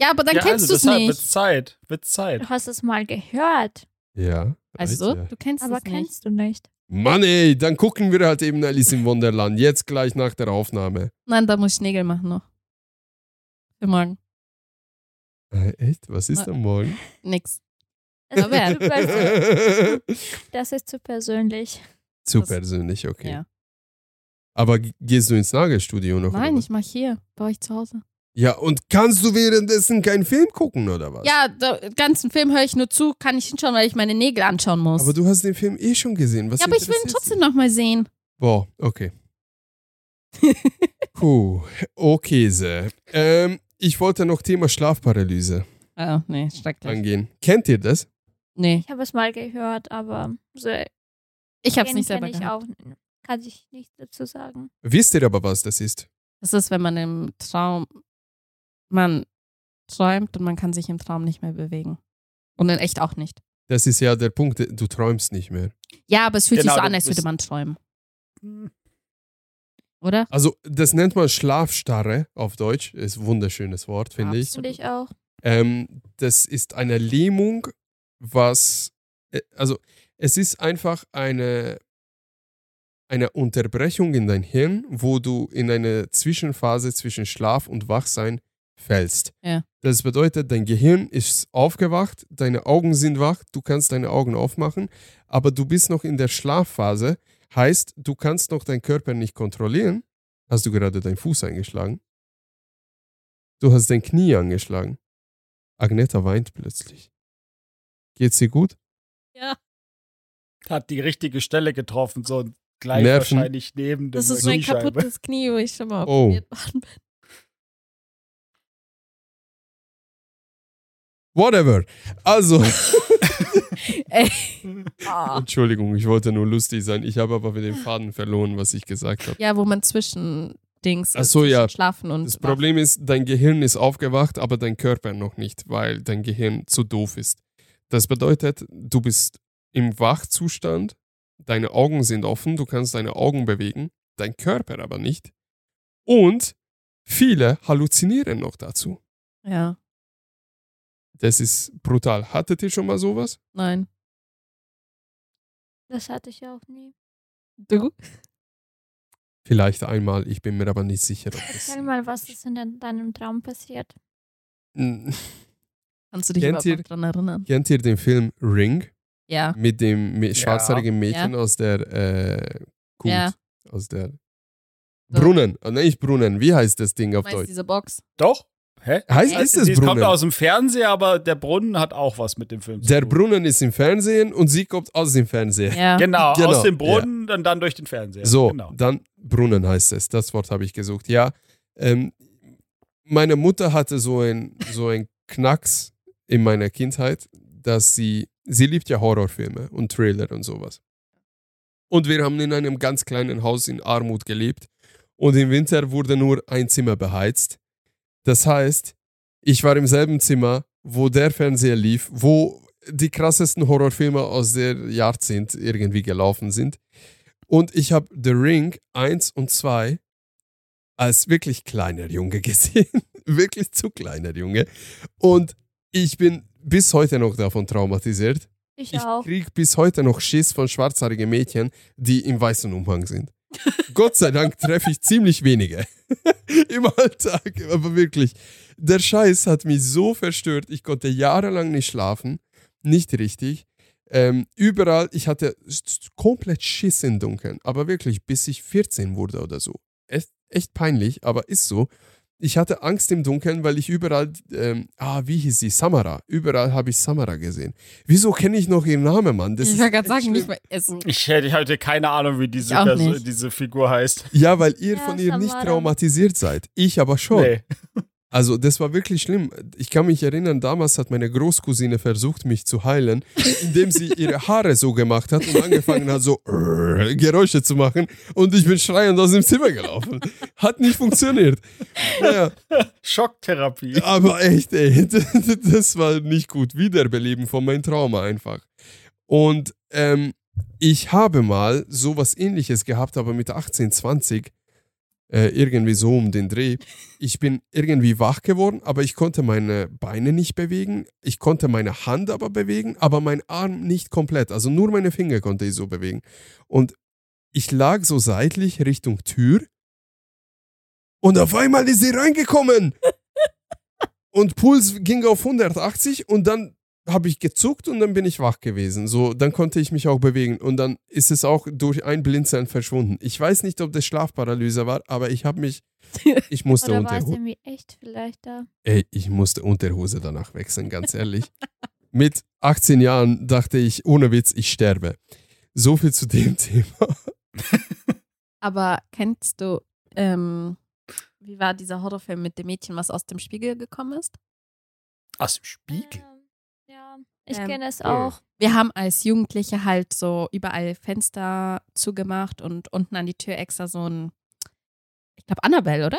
Ja, aber dann ja, kennst also du es nicht. Wird's Zeit, wird's Zeit. Du hast es mal gehört, Ja. Also, ja. du kennst aber es nicht. kennst du nicht. Mann ey, dann gucken wir halt eben Alice im Wunderland. Jetzt gleich nach der Aufnahme. Nein, da muss ich Nägel machen noch. Für morgen. Äh, echt? Was ist Na- am Morgen? Nix. Das, Aber wer? ist, zu persönlich. das ist zu persönlich. Zu Das- persönlich, okay. Ja. Aber gehst du ins Nagelstudio noch? Nein, ich was? mach hier, bei euch zu Hause. Ja, und kannst du währenddessen keinen Film gucken oder was? Ja, den ganzen Film höre ich nur zu, kann ich hinschauen, weil ich meine Nägel anschauen muss. Aber du hast den Film eh schon gesehen. Was ja, aber ich will ihn trotzdem nochmal sehen. Boah, okay. Puh, okay, Se. Ähm, ich wollte noch Thema Schlafparalyse Ah, nee, schrecklich. angehen. Kennt ihr das? Nee, Ich habe es mal gehört, aber so ich hab's den nicht selber ich gehabt. auch. Kann ich nichts dazu sagen. Wisst ihr aber, was das ist? Das ist, wenn man im Traum, man träumt und man kann sich im Traum nicht mehr bewegen. Und in echt auch nicht. Das ist ja der Punkt, du träumst nicht mehr. Ja, aber es fühlt Genau, sich so an, du als würde man träumen. Oder? Also, das nennt man Schlafstarre auf Deutsch. Ist ein wunderschönes Wort, finde ich. Finde ich auch. Ähm, das ist eine Lähmung, was, äh, also es ist einfach eine, eine Unterbrechung in dein Hirn, wo du in eine Zwischenphase zwischen Schlaf und Wachsein fällst. Ja. Das bedeutet, dein Gehirn ist aufgewacht, deine Augen sind wach, du kannst deine Augen aufmachen, aber du bist noch in der Schlafphase, heißt, du kannst noch deinen Körper nicht kontrollieren. Hast du gerade deinen Fuß eingeschlagen? Du hast dein Knie angeschlagen. Agneta weint plötzlich. Geht's dir gut? Ja. Hat die richtige Stelle getroffen, so gleich Nerven. wahrscheinlich neben dem Das ist mein kaputtes Knie, wo ich schon mal Oh. operiert worden bin. Whatever. Also, Ey. Ah. Entschuldigung, ich wollte nur lustig sein. Ich habe aber den Faden verloren, was ich gesagt habe. Ja, wo man zwischen Dings Ach so, ja. Schlafen und Das Wach. Problem ist, dein Gehirn ist aufgewacht, aber dein Körper noch nicht, weil dein Gehirn zu doof ist. Das bedeutet, du bist im Wachzustand, deine Augen sind offen, du kannst deine Augen bewegen, dein Körper aber nicht. Und viele halluzinieren noch dazu. Ja, Das ist brutal. Hattet ihr schon mal sowas? nein. Das hatte ich auch nie. Du? Vielleicht einmal, ich bin mir aber nicht sicher, ob das. Sag mal, was ist in dein- deinem Traum passiert? Kannst du dich Kennt überhaupt ihr- dran erinnern? Kennt ihr den Film Ring Ja. mit dem mit schwarzhaarigen Mädchen aus der äh, Kult, Ja. aus der. Brunnen, nein, nicht Brunnen, wie heißt das Ding auf Deutsch? diese Box? Doch? Hä? Heißt ist es Sie kommt Brunnen? aus dem Fernseher, aber der Brunnen hat auch was mit dem Film zu Der tun. Brunnen ist im Fernsehen und sie kommt aus dem Fernseher. Ja. Genau, Genau, aus dem Brunnen und dann durch den Fernseher. So, Genau. dann Brunnen heißt es. Das Wort habe ich gesucht. Ja, ähm, meine Mutter hatte so ein so ein Knacks in meiner Kindheit, dass sie sie liebt ja Horrorfilme und Thriller und sowas. Und wir haben in einem ganz kleinen Haus in Armut gelebt und im Winter wurde nur ein Zimmer beheizt. Das heißt, ich war im selben Zimmer, wo der Fernseher lief, wo die krassesten Horrorfilme aus der Jahrzehnt irgendwie gelaufen sind. Und ich habe The Ring 1 und 2 als wirklich kleiner Junge gesehen. wirklich zu kleiner Junge. Und ich bin bis heute noch davon traumatisiert. Ich, Ich auch. krieg bis heute noch Schiss von schwarzhaarigen Mädchen, die im weißen Umhang sind. Gott sei Dank treffe ich ziemlich wenige im Alltag, aber wirklich. Der Scheiß hat mich so verstört. Ich konnte jahrelang nicht schlafen, nicht richtig. Ähm, überall, ich hatte komplett Schiss im Dunkeln, aber wirklich, bis ich 14 wurde oder so. Echt, echt peinlich, aber ist so. Ich hatte Angst im Dunkeln, weil ich überall, ähm, ah, wie hieß sie? Samara. Überall habe ich Samara gesehen. Wieso kenne ich noch ihren Namen, Mann? Das ich wollte gerade sagen, nicht mehr essen. Ich hätte, ich hatte keine Ahnung, wie diese, Ich auch Perso- nicht. diese Figur heißt. Ja, weil ihr Ja, von ihr nicht Samara. traumatisiert seid. Ich aber schon. Nee. Also, das war wirklich schlimm. Ich kann mich erinnern, damals hat meine Großcousine versucht, mich zu heilen, indem sie ihre Haare so gemacht hat und angefangen hat, so äh, Geräusche zu machen. Und ich bin schreiend aus dem Zimmer gelaufen. Hat nicht funktioniert. Naja, Schocktherapie. aber echt, ey, das war nicht gut. Wiederbeleben von meinem Trauma einfach. Und ähm, ich habe mal sowas ähnliches gehabt, aber mit 18, 20, äh, irgendwie so um den Dreh. Ich bin irgendwie wach geworden, aber ich konnte meine Beine nicht bewegen. Ich konnte meine Hand aber bewegen, aber mein Arm nicht komplett. Also nur meine Finger konnte ich so bewegen. Und ich lag so seitlich Richtung Tür und auf einmal ist sie reingekommen. Und Puls ging auf 180 und dann habe ich gezuckt und dann bin ich wach gewesen. So, dann konnte ich mich auch bewegen und dann ist es auch durch ein Blinzeln verschwunden. Ich weiß nicht, ob das Schlafparalyse war, aber ich habe mich, ich musste Oder Unterhose, irgendwie echt vielleicht da? ey, ich musste Unterhose danach wechseln, ganz ehrlich. Mit 18 Jahren dachte ich, ohne Witz, ich sterbe. So viel zu dem Thema. Aber kennst du, ähm, wie war dieser Horrorfilm mit dem Mädchen, was aus dem Spiegel gekommen ist? Aus dem Spiegel. Ähm, ja, ich Ähm, kenne es ja. auch. Wir haben als Jugendliche halt so überall Fenster zugemacht und unten an die Tür extra so ein, ich glaube Annabelle, oder?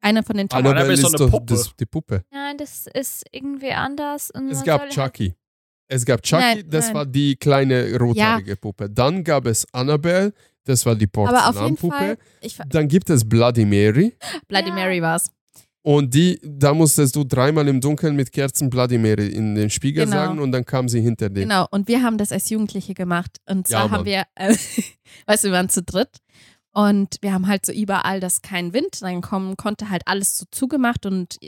Eine von den Top Annabelle Annabelle ist doch eine Puppe. das, die Puppe. Nein, das ist irgendwie anders. Und Es gab Chucky. Es gab Chucky, Nein, das nein. war die kleine rothaarige Puppe. Dann gab es Annabelle, das war die Porzellanpuppe. Dann gibt es Bloody Mary. Bloody Ja. Mary war's. Und die, da musstest du dreimal im Dunkeln mit Kerzen Bloody Mary in den Spiegel Genau. sagen und dann kam sie hinter dir. Genau, und wir haben das als Jugendliche gemacht. Und Ja, zwar Mann. haben wir, äh, weißt du, wir waren zu dritt und wir haben halt so überall, dass kein Wind reinkommen konnte, halt alles so zugemacht und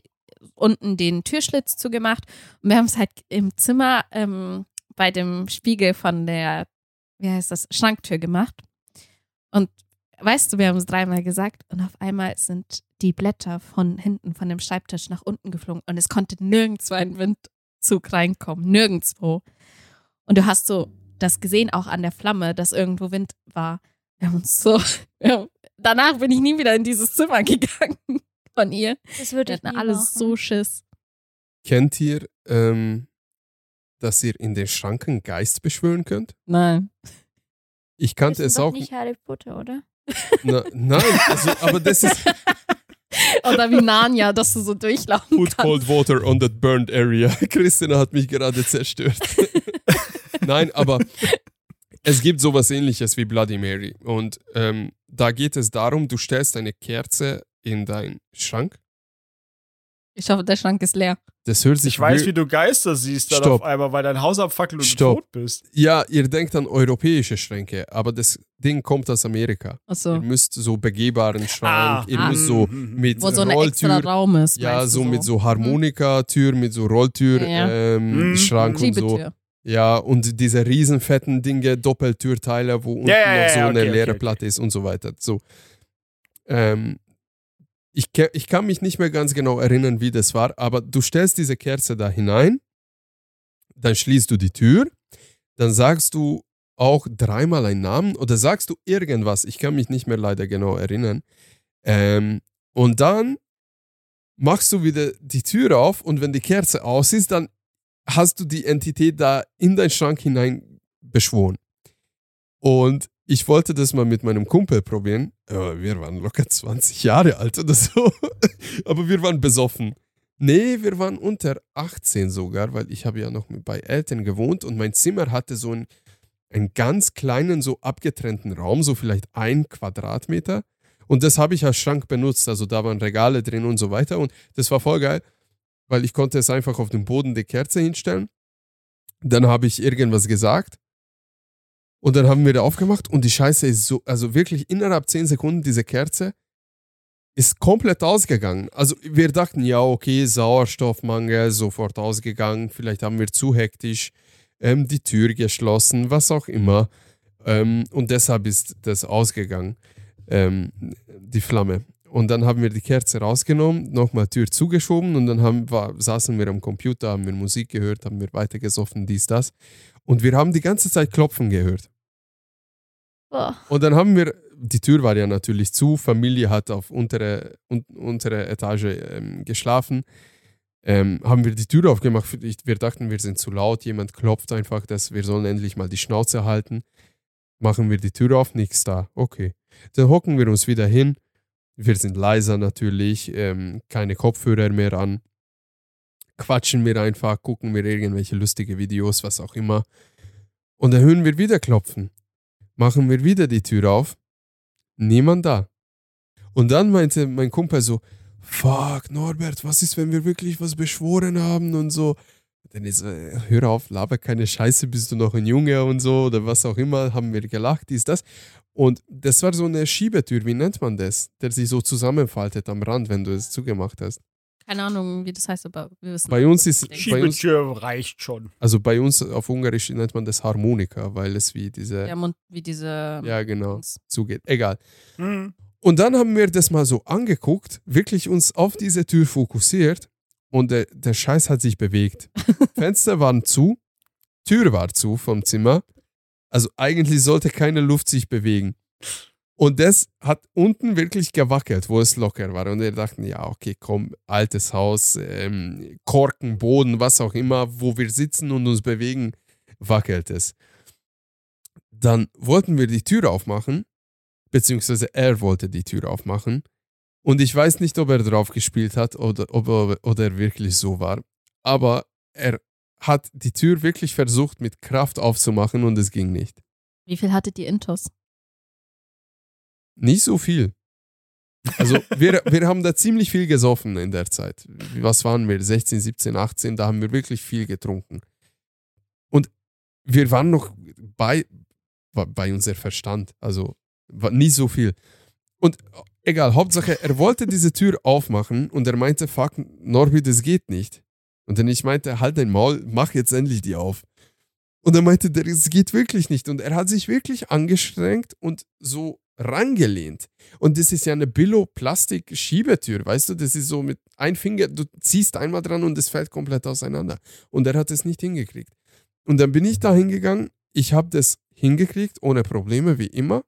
unten den Türschlitz zugemacht. Und wir haben es halt im Zimmer ähm, bei dem Spiegel von der, wie heißt das, Schranktür gemacht. Und weißt du, wir haben es dreimal gesagt und auf einmal sind die Blätter von hinten von dem Schreibtisch nach unten geflogen und es konnte nirgendwo ein Windzug reinkommen, nirgendwo. Und du hast so das gesehen, auch an der Flamme, dass irgendwo Wind war. Wir haben uns so, wir haben, danach bin ich nie wieder in dieses Zimmer gegangen von ihr. Das würde Wir hatten alles machen. so Schiss. Kennt ihr, ähm, dass ihr in den Schranken Geist beschwören könnt? Nein. Ich Das kannte ist es auch. nicht Harry Potter, oder? Na, nein, also, aber das ist Oder wie Narnia, dass du so durchlaufen Put kannst. cold water on that burned area. Christina hat mich gerade zerstört. Nein, aber es gibt sowas ähnliches wie Bloody Mary. Und ähm, da geht es darum, du stellst eine Kerze in deinen Schrank. Ich hoffe, der Schrank ist leer. Das hört sich Ich weiß, wie du Geister siehst dann Stopp. auf einmal, weil dein Haus abfackelt und Stopp. du tot bist. Ja, ihr denkt an europäische Schränke, aber das Ding kommt aus Amerika. Ihr Achso. müsst so begehbaren Schrank, ihr ah. müsst so Mhm. mit Wo so ein extra Rolltür, Raum ist. ja, du so mit so Harmonikatür, mit so Rolltür, Ja, ähm, Mhm. Schrank und so. Ja, und diese riesen fetten Dinge, Doppeltürteile, wo unten Ja, ja, noch so ja, eine okay, leere okay, Platte ist und so weiter. So. Ähm, ich, ich kann mich nicht mehr ganz genau erinnern, wie das war, aber du stellst diese Kerze da hinein, dann schließt du die Tür, dann sagst du auch dreimal einen Namen oder sagst du irgendwas, ich kann mich nicht mehr leider genau erinnern. Ähm, und dann machst du wieder die Tür auf und wenn die Kerze aus ist, dann hast du die Entität da in deinen Schrank hinein beschworen. Und ich wollte das mal mit meinem Kumpel probieren. Wir waren locker 20 Jahre alt oder so. Aber wir waren besoffen. Nee, wir waren unter 18 sogar, weil ich habe ja noch bei Eltern gewohnt und mein Zimmer hatte so einen, einen ganz kleinen, so abgetrennten Raum, so vielleicht ein Quadratmeter. Und das habe ich als Schrank benutzt. Also da waren Regale drin und so weiter. Und das war voll geil, weil ich konnte es einfach auf den Boden die Kerze hinstellen. Dann habe ich irgendwas gesagt. Und dann haben wir da aufgemacht und die Scheiße ist so, also wirklich innerhalb 10 Sekunden diese Kerze ist komplett ausgegangen. Also wir dachten, ja, okay, Sauerstoffmangel, sofort ausgegangen, vielleicht haben wir zu hektisch ähm, die Tür geschlossen, was auch immer. Ähm, und deshalb ist das ausgegangen, ähm, die Flamme. Und dann haben wir die Kerze rausgenommen, nochmal Tür zugeschoben und dann haben, war, saßen wir am Computer, haben wir Musik gehört, haben wir weitergesoffen, dies, das. Und wir haben die ganze Zeit Klopfen gehört. Und dann haben wir, die Tür war ja natürlich zu, Familie hat auf untere, un, untere Etage ähm, geschlafen. Ähm, haben wir die Tür aufgemacht. Wir dachten, wir sind zu laut. Jemand klopft einfach, dass wir sollen endlich mal die Schnauze halten. Machen wir die Tür auf, nichts da. Okay. Dann hocken wir uns wieder hin. Wir sind leiser natürlich, ähm, keine Kopfhörer mehr an. Quatschen wir einfach, gucken wir irgendwelche lustige Videos, was auch immer. Und dann hören wir wieder klopfen machen wir wieder die Tür auf. Niemand da. Und dann meinte mein Kumpel so, fuck, Norbert, was ist, wenn wir wirklich was beschworen haben und so. Dann ist, äh, hör auf, laber keine Scheiße, bist du noch ein Junge und so oder was auch immer, haben wir gelacht, dies, das. Und das war so eine Schiebetür, wie nennt man das? Der sich so zusammenfaltet am Rand, wenn du es zugemacht hast. Keine Ahnung, wie das heißt, aber wir wissen. Bei uns ist, bei uns, reicht schon. also bei uns auf Ungarisch nennt man das Harmonika, weil es wie diese, Ja, Mund, wie diese. ja genau, zugeht. Egal. Hm. Und dann haben wir das mal so angeguckt, wirklich uns auf diese Tür fokussiert und der, der Scheiß hat sich bewegt. Fenster waren zu, Tür war zu vom Zimmer. Also eigentlich sollte keine Luft sich bewegen. Und das hat unten wirklich gewackelt, wo es locker war. Und wir dachten, ja, okay, komm, altes Haus, ähm, Korken, Boden, was auch immer, wo wir sitzen und uns bewegen, wackelt es. Dann wollten wir die Tür aufmachen beziehungsweise er wollte die Tür aufmachen. Und ich weiß nicht, ob er drauf gespielt hat oder ob er, oder er wirklich so war. Aber er hat die Tür wirklich versucht, mit Kraft aufzumachen und es ging nicht. Wie viel hattet ihr Intos? Nicht so viel. Also wir, wir haben da ziemlich viel gesoffen in der Zeit. Was waren wir? 16, 17, 18, da haben wir wirklich viel getrunken. Und wir waren noch bei, bei unser Verstand. Also nie so viel. Und egal, Hauptsache, er wollte diese Tür aufmachen und er meinte, fuck, Norbi, das geht nicht. Und dann ich meinte, halt dein Maul, mach jetzt endlich die auf. Und er meinte, das geht wirklich nicht. Und er hat sich wirklich angestrengt und so rangelehnt. Und das ist ja eine Billo-Plastik-Schiebetür, weißt du? Das ist so mit ein Finger, du ziehst einmal dran und es fällt komplett auseinander. Und er hat es nicht hingekriegt. Und dann bin ich da hingegangen, ich habe das hingekriegt, ohne Probleme, wie immer.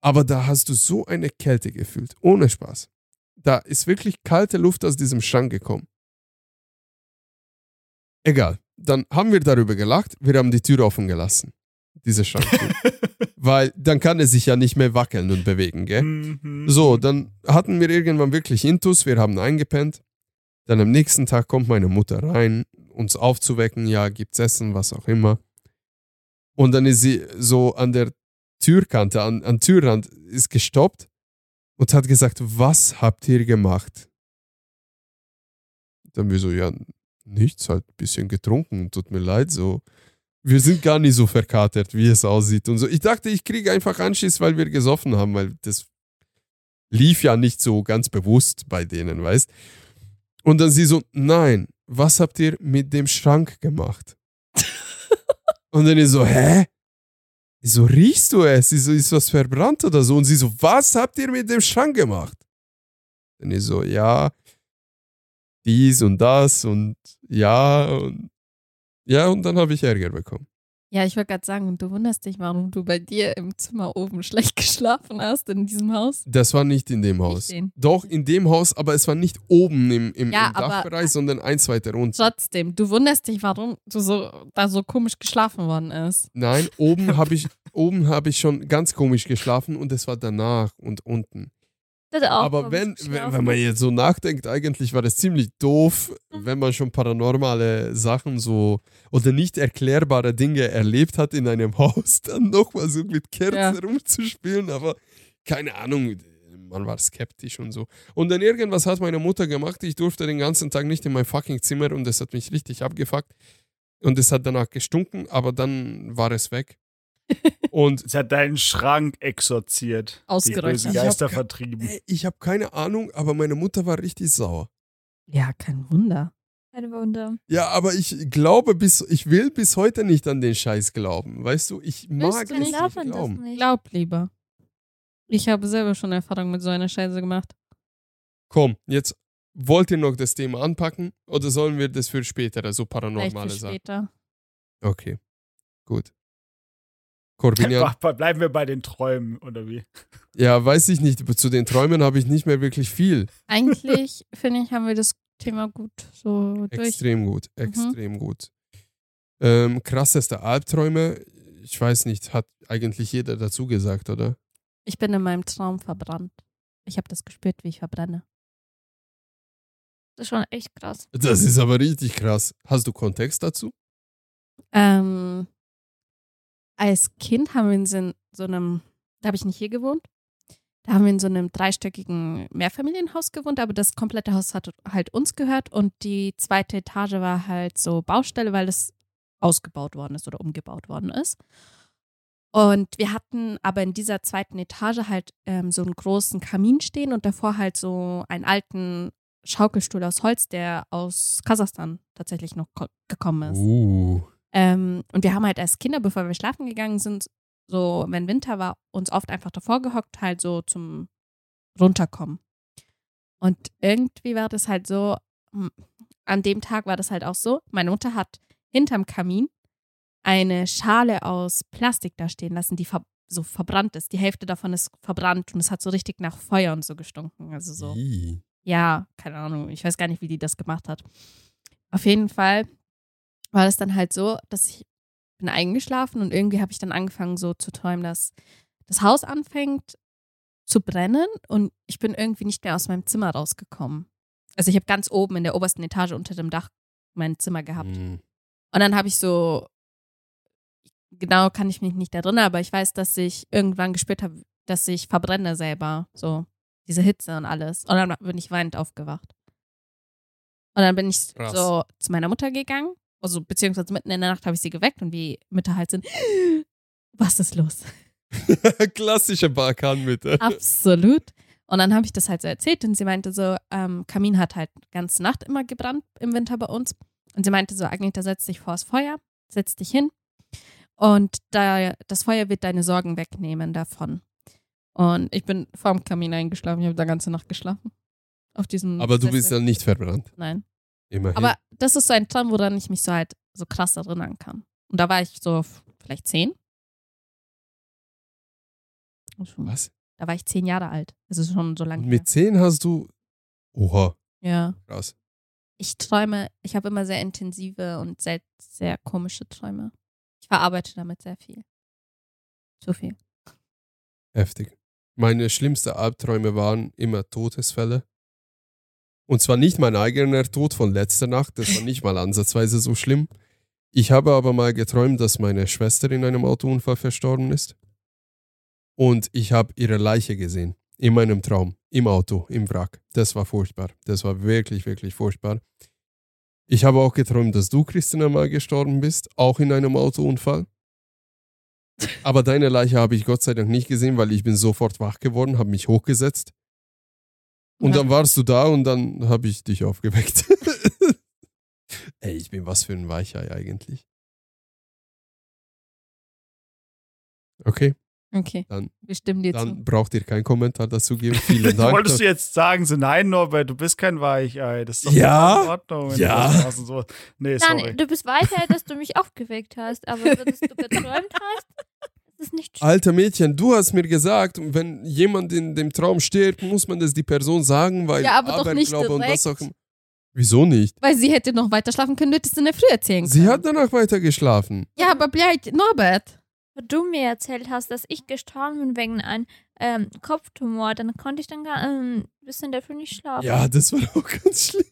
Aber da hast du so eine Kälte gefühlt, ohne Spaß. Da ist wirklich kalte Luft aus diesem Schrank gekommen. Egal, dann haben wir darüber gelacht, wir haben die Tür offen gelassen. Diese Schranktür. Weil dann kann es sich ja nicht mehr wackeln und bewegen, gell? Mhm. So, dann hatten wir irgendwann wirklich Intus, wir haben eingepennt. Dann am nächsten Tag kommt meine Mutter rein, uns aufzuwecken, ja, gibt's Essen, was auch immer. Und dann ist sie so an der Türkante, an, an Türrand, ist gestoppt und hat gesagt, was habt ihr gemacht? Dann wir so, ja, nichts, halt ein bisschen getrunken, tut mir leid, so. Wir sind gar nicht so verkatert, wie es aussieht und so. Ich dachte, ich kriege einfach Anschiss, weil wir gesoffen haben, weil das lief ja nicht so ganz bewusst bei denen, weißt? Und dann sie so, nein, was habt ihr mit dem Schrank gemacht? und dann ich so, hä? Ich so, riechst du es? Ich so, ist was verbrannt oder so? Und sie so, was habt ihr mit dem Schrank gemacht? Und ich so, ja, dies und das und ja und ja, und dann habe ich Ärger bekommen. Ja, ich wollte gerade sagen, du wunderst dich, warum du bei dir im Zimmer oben schlecht geschlafen hast in diesem Haus. Das war nicht in dem Haus. Doch, in dem Haus, aber es war nicht oben im, im, Ja, im Dachbereich, sondern eins weiter unten. Trotzdem, du wunderst dich, warum du so da so komisch geschlafen worden ist. Nein, oben habe ich, oben habe ich schon ganz komisch geschlafen und es war danach und unten. Hat auch Aber wenn, wenn, wenn man jetzt so nachdenkt, eigentlich war das ziemlich doof, Mhm. wenn man schon paranormale Sachen so oder nicht erklärbare Dinge erlebt hat in einem Haus, dann nochmal so mit Kerzen Ja. rumzuspielen. Aber keine Ahnung, man war skeptisch und so. Und dann irgendwas hat meine Mutter gemacht. Ich durfte den ganzen Tag nicht in mein fucking Zimmer und das hat mich richtig abgefuckt. Und es hat danach gestunken, aber dann war es weg. Und Sie hat deinen Schrank exorziert. Ausgeräuchert. Die Ich Geister ke- vertrieben. Ich habe keine Ahnung, aber meine Mutter war richtig sauer. Ja, kein Wunder. Kein Wunder. Ja, aber ich glaube bis, ich will bis heute nicht an den Scheiß glauben. Weißt du, ich mag du es nicht man das glauben. nicht? Glaub lieber. Ich habe selber schon Erfahrung mit so einer Scheiße gemacht. Komm, jetzt wollt ihr noch das Thema anpacken oder sollen wir das für später, also Vielleicht paranormale für Sachen? später. Okay, gut. Corbinian, Bleiben wir bei den Träumen, oder wie? ja, weiß ich nicht, zu den Träumen habe ich nicht mehr wirklich viel. Eigentlich, finde ich, haben wir das Thema gut so durch. Extrem gut, Mhm. extrem gut. Ähm, krasseste Albträume, ich weiß nicht, hat eigentlich jeder dazu gesagt, oder? Ich bin in meinem Traum verbrannt. Ich habe das gespürt, wie ich verbrenne. Das ist schon echt krass. Das ist aber richtig krass. Hast du Kontext dazu? Ähm, als Kind haben wir in so, einem, da habe ich nicht hier gewohnt, da haben wir in so einem dreistöckigen Mehrfamilienhaus gewohnt, aber das komplette Haus hat halt uns gehört und die zweite Etage war halt so Baustelle, weil es ausgebaut worden ist oder umgebaut worden ist. Und wir hatten aber in dieser zweiten Etage halt ähm, so einen großen Kamin stehen und davor halt so einen alten Schaukelstuhl aus Holz, der aus Kasachstan tatsächlich noch ko- gekommen ist. Uh. Ähm, und wir haben halt als Kinder, bevor wir schlafen gegangen sind, so, wenn Winter war, uns oft einfach davor gehockt, halt so zum Runterkommen. Und irgendwie war das halt so, hm, an dem Tag war das halt auch so, meine Mutter hat hinterm Kamin eine Schale aus Plastik da stehen lassen, die ver so verbrannt ist. Die Hälfte davon ist verbrannt und es hat so richtig nach Feuer und so gestunken. Also so. Ih. Ja, keine Ahnung. Ich weiß gar nicht, wie die das gemacht hat. Auf jeden Fall war das dann halt so, dass ich bin eingeschlafen und irgendwie habe ich dann angefangen so zu träumen, dass das Haus anfängt zu brennen und ich bin irgendwie nicht mehr aus meinem Zimmer rausgekommen. Also ich habe ganz oben in der obersten Etage unter dem Dach mein Zimmer gehabt. Mm. Und dann habe ich so, genau kann ich mich nicht erinnern, aber ich weiß, dass ich irgendwann gespürt habe, dass ich verbrenne selber. So, diese Hitze und alles. Und dann bin ich weinend aufgewacht. Und dann bin ich Krass. so zu meiner Mutter gegangen, also beziehungsweise mitten in der Nacht habe ich sie geweckt und wie Mütter halt sind, was ist los? Klassische Balkanmitte. Absolut. Und dann habe ich das halt so erzählt und sie meinte so, ähm, Kamin hat halt ganze Nacht immer gebrannt im Winter bei uns. Und sie meinte so, Agneta, setz dich vors Feuer, setz dich hin und da, das Feuer wird deine Sorgen wegnehmen davon. Und ich bin vorm Kamin eingeschlafen, ich habe da ganze Nacht geschlafen. Auf diesem Aber du bist Sessel. ja nicht verbrannt. Nein. Immerhin. Aber das ist so ein Traum, woran ich mich so halt so krass erinnern kann. Und da war ich so vielleicht zehn. Also, Was? Da war ich zehn Jahre alt. Das ist schon so lange Und her. mit 10 hast du. Oha, Ja. krass. Ich träume, ich habe immer sehr intensive und sehr, sehr komische Träume. Ich verarbeite damit sehr viel. Zu viel. Heftig. Meine schlimmsten Albträume waren immer Todesfälle. Und zwar nicht mein eigener Tod von letzter Nacht, das war nicht mal ansatzweise so schlimm. Ich habe aber mal geträumt, dass meine Schwester in einem Autounfall verstorben ist. Und ich habe ihre Leiche gesehen. In meinem Traum. Im Auto, im Wrack. Das war furchtbar. Das war wirklich, wirklich furchtbar. Ich habe auch geträumt, dass du, Christina, mal gestorben bist. Auch in einem Autounfall. Aber deine Leiche habe ich Gott sei Dank nicht gesehen, weil ich bin sofort wach geworden, habe mich hochgesetzt. Und Ja. dann warst du da und dann habe ich dich aufgeweckt. Ey, ich bin was für ein Weichei eigentlich. Okay, Okay. Dann- Wir stimmen dir dann zu. braucht ihr keinen Kommentar dazu geben. Vielen Dank. Wolltest du jetzt sagen, so nein, Norbert, du bist kein Weichei. Das ist doch Ja, in Ordnung. du ja. machst und So. Nee, sorry. Nein, du bist weiter, dass du mich aufgeweckt hast, aber wenn du geträumt hast, ist nicht schlimm. Alter Mädchen, du hast mir gesagt, wenn jemand in dem Traum stirbt, muss man das die Person sagen, weil Ja, aber doch nicht Aberglaube und was auch direkt. immer. Wieso nicht? Weil sie hätte noch weiter schlafen können, du hättest in der Früh erzählen können. Sie hat danach weiter geschlafen. Ja, aber bleib, Norbert. Du mir erzählt hast, dass ich gestorben bin wegen einem ähm, Kopftumor, dann konnte ich dann gar ähm, bis in der Früh nicht schlafen. Ja, das war auch ganz schlimm.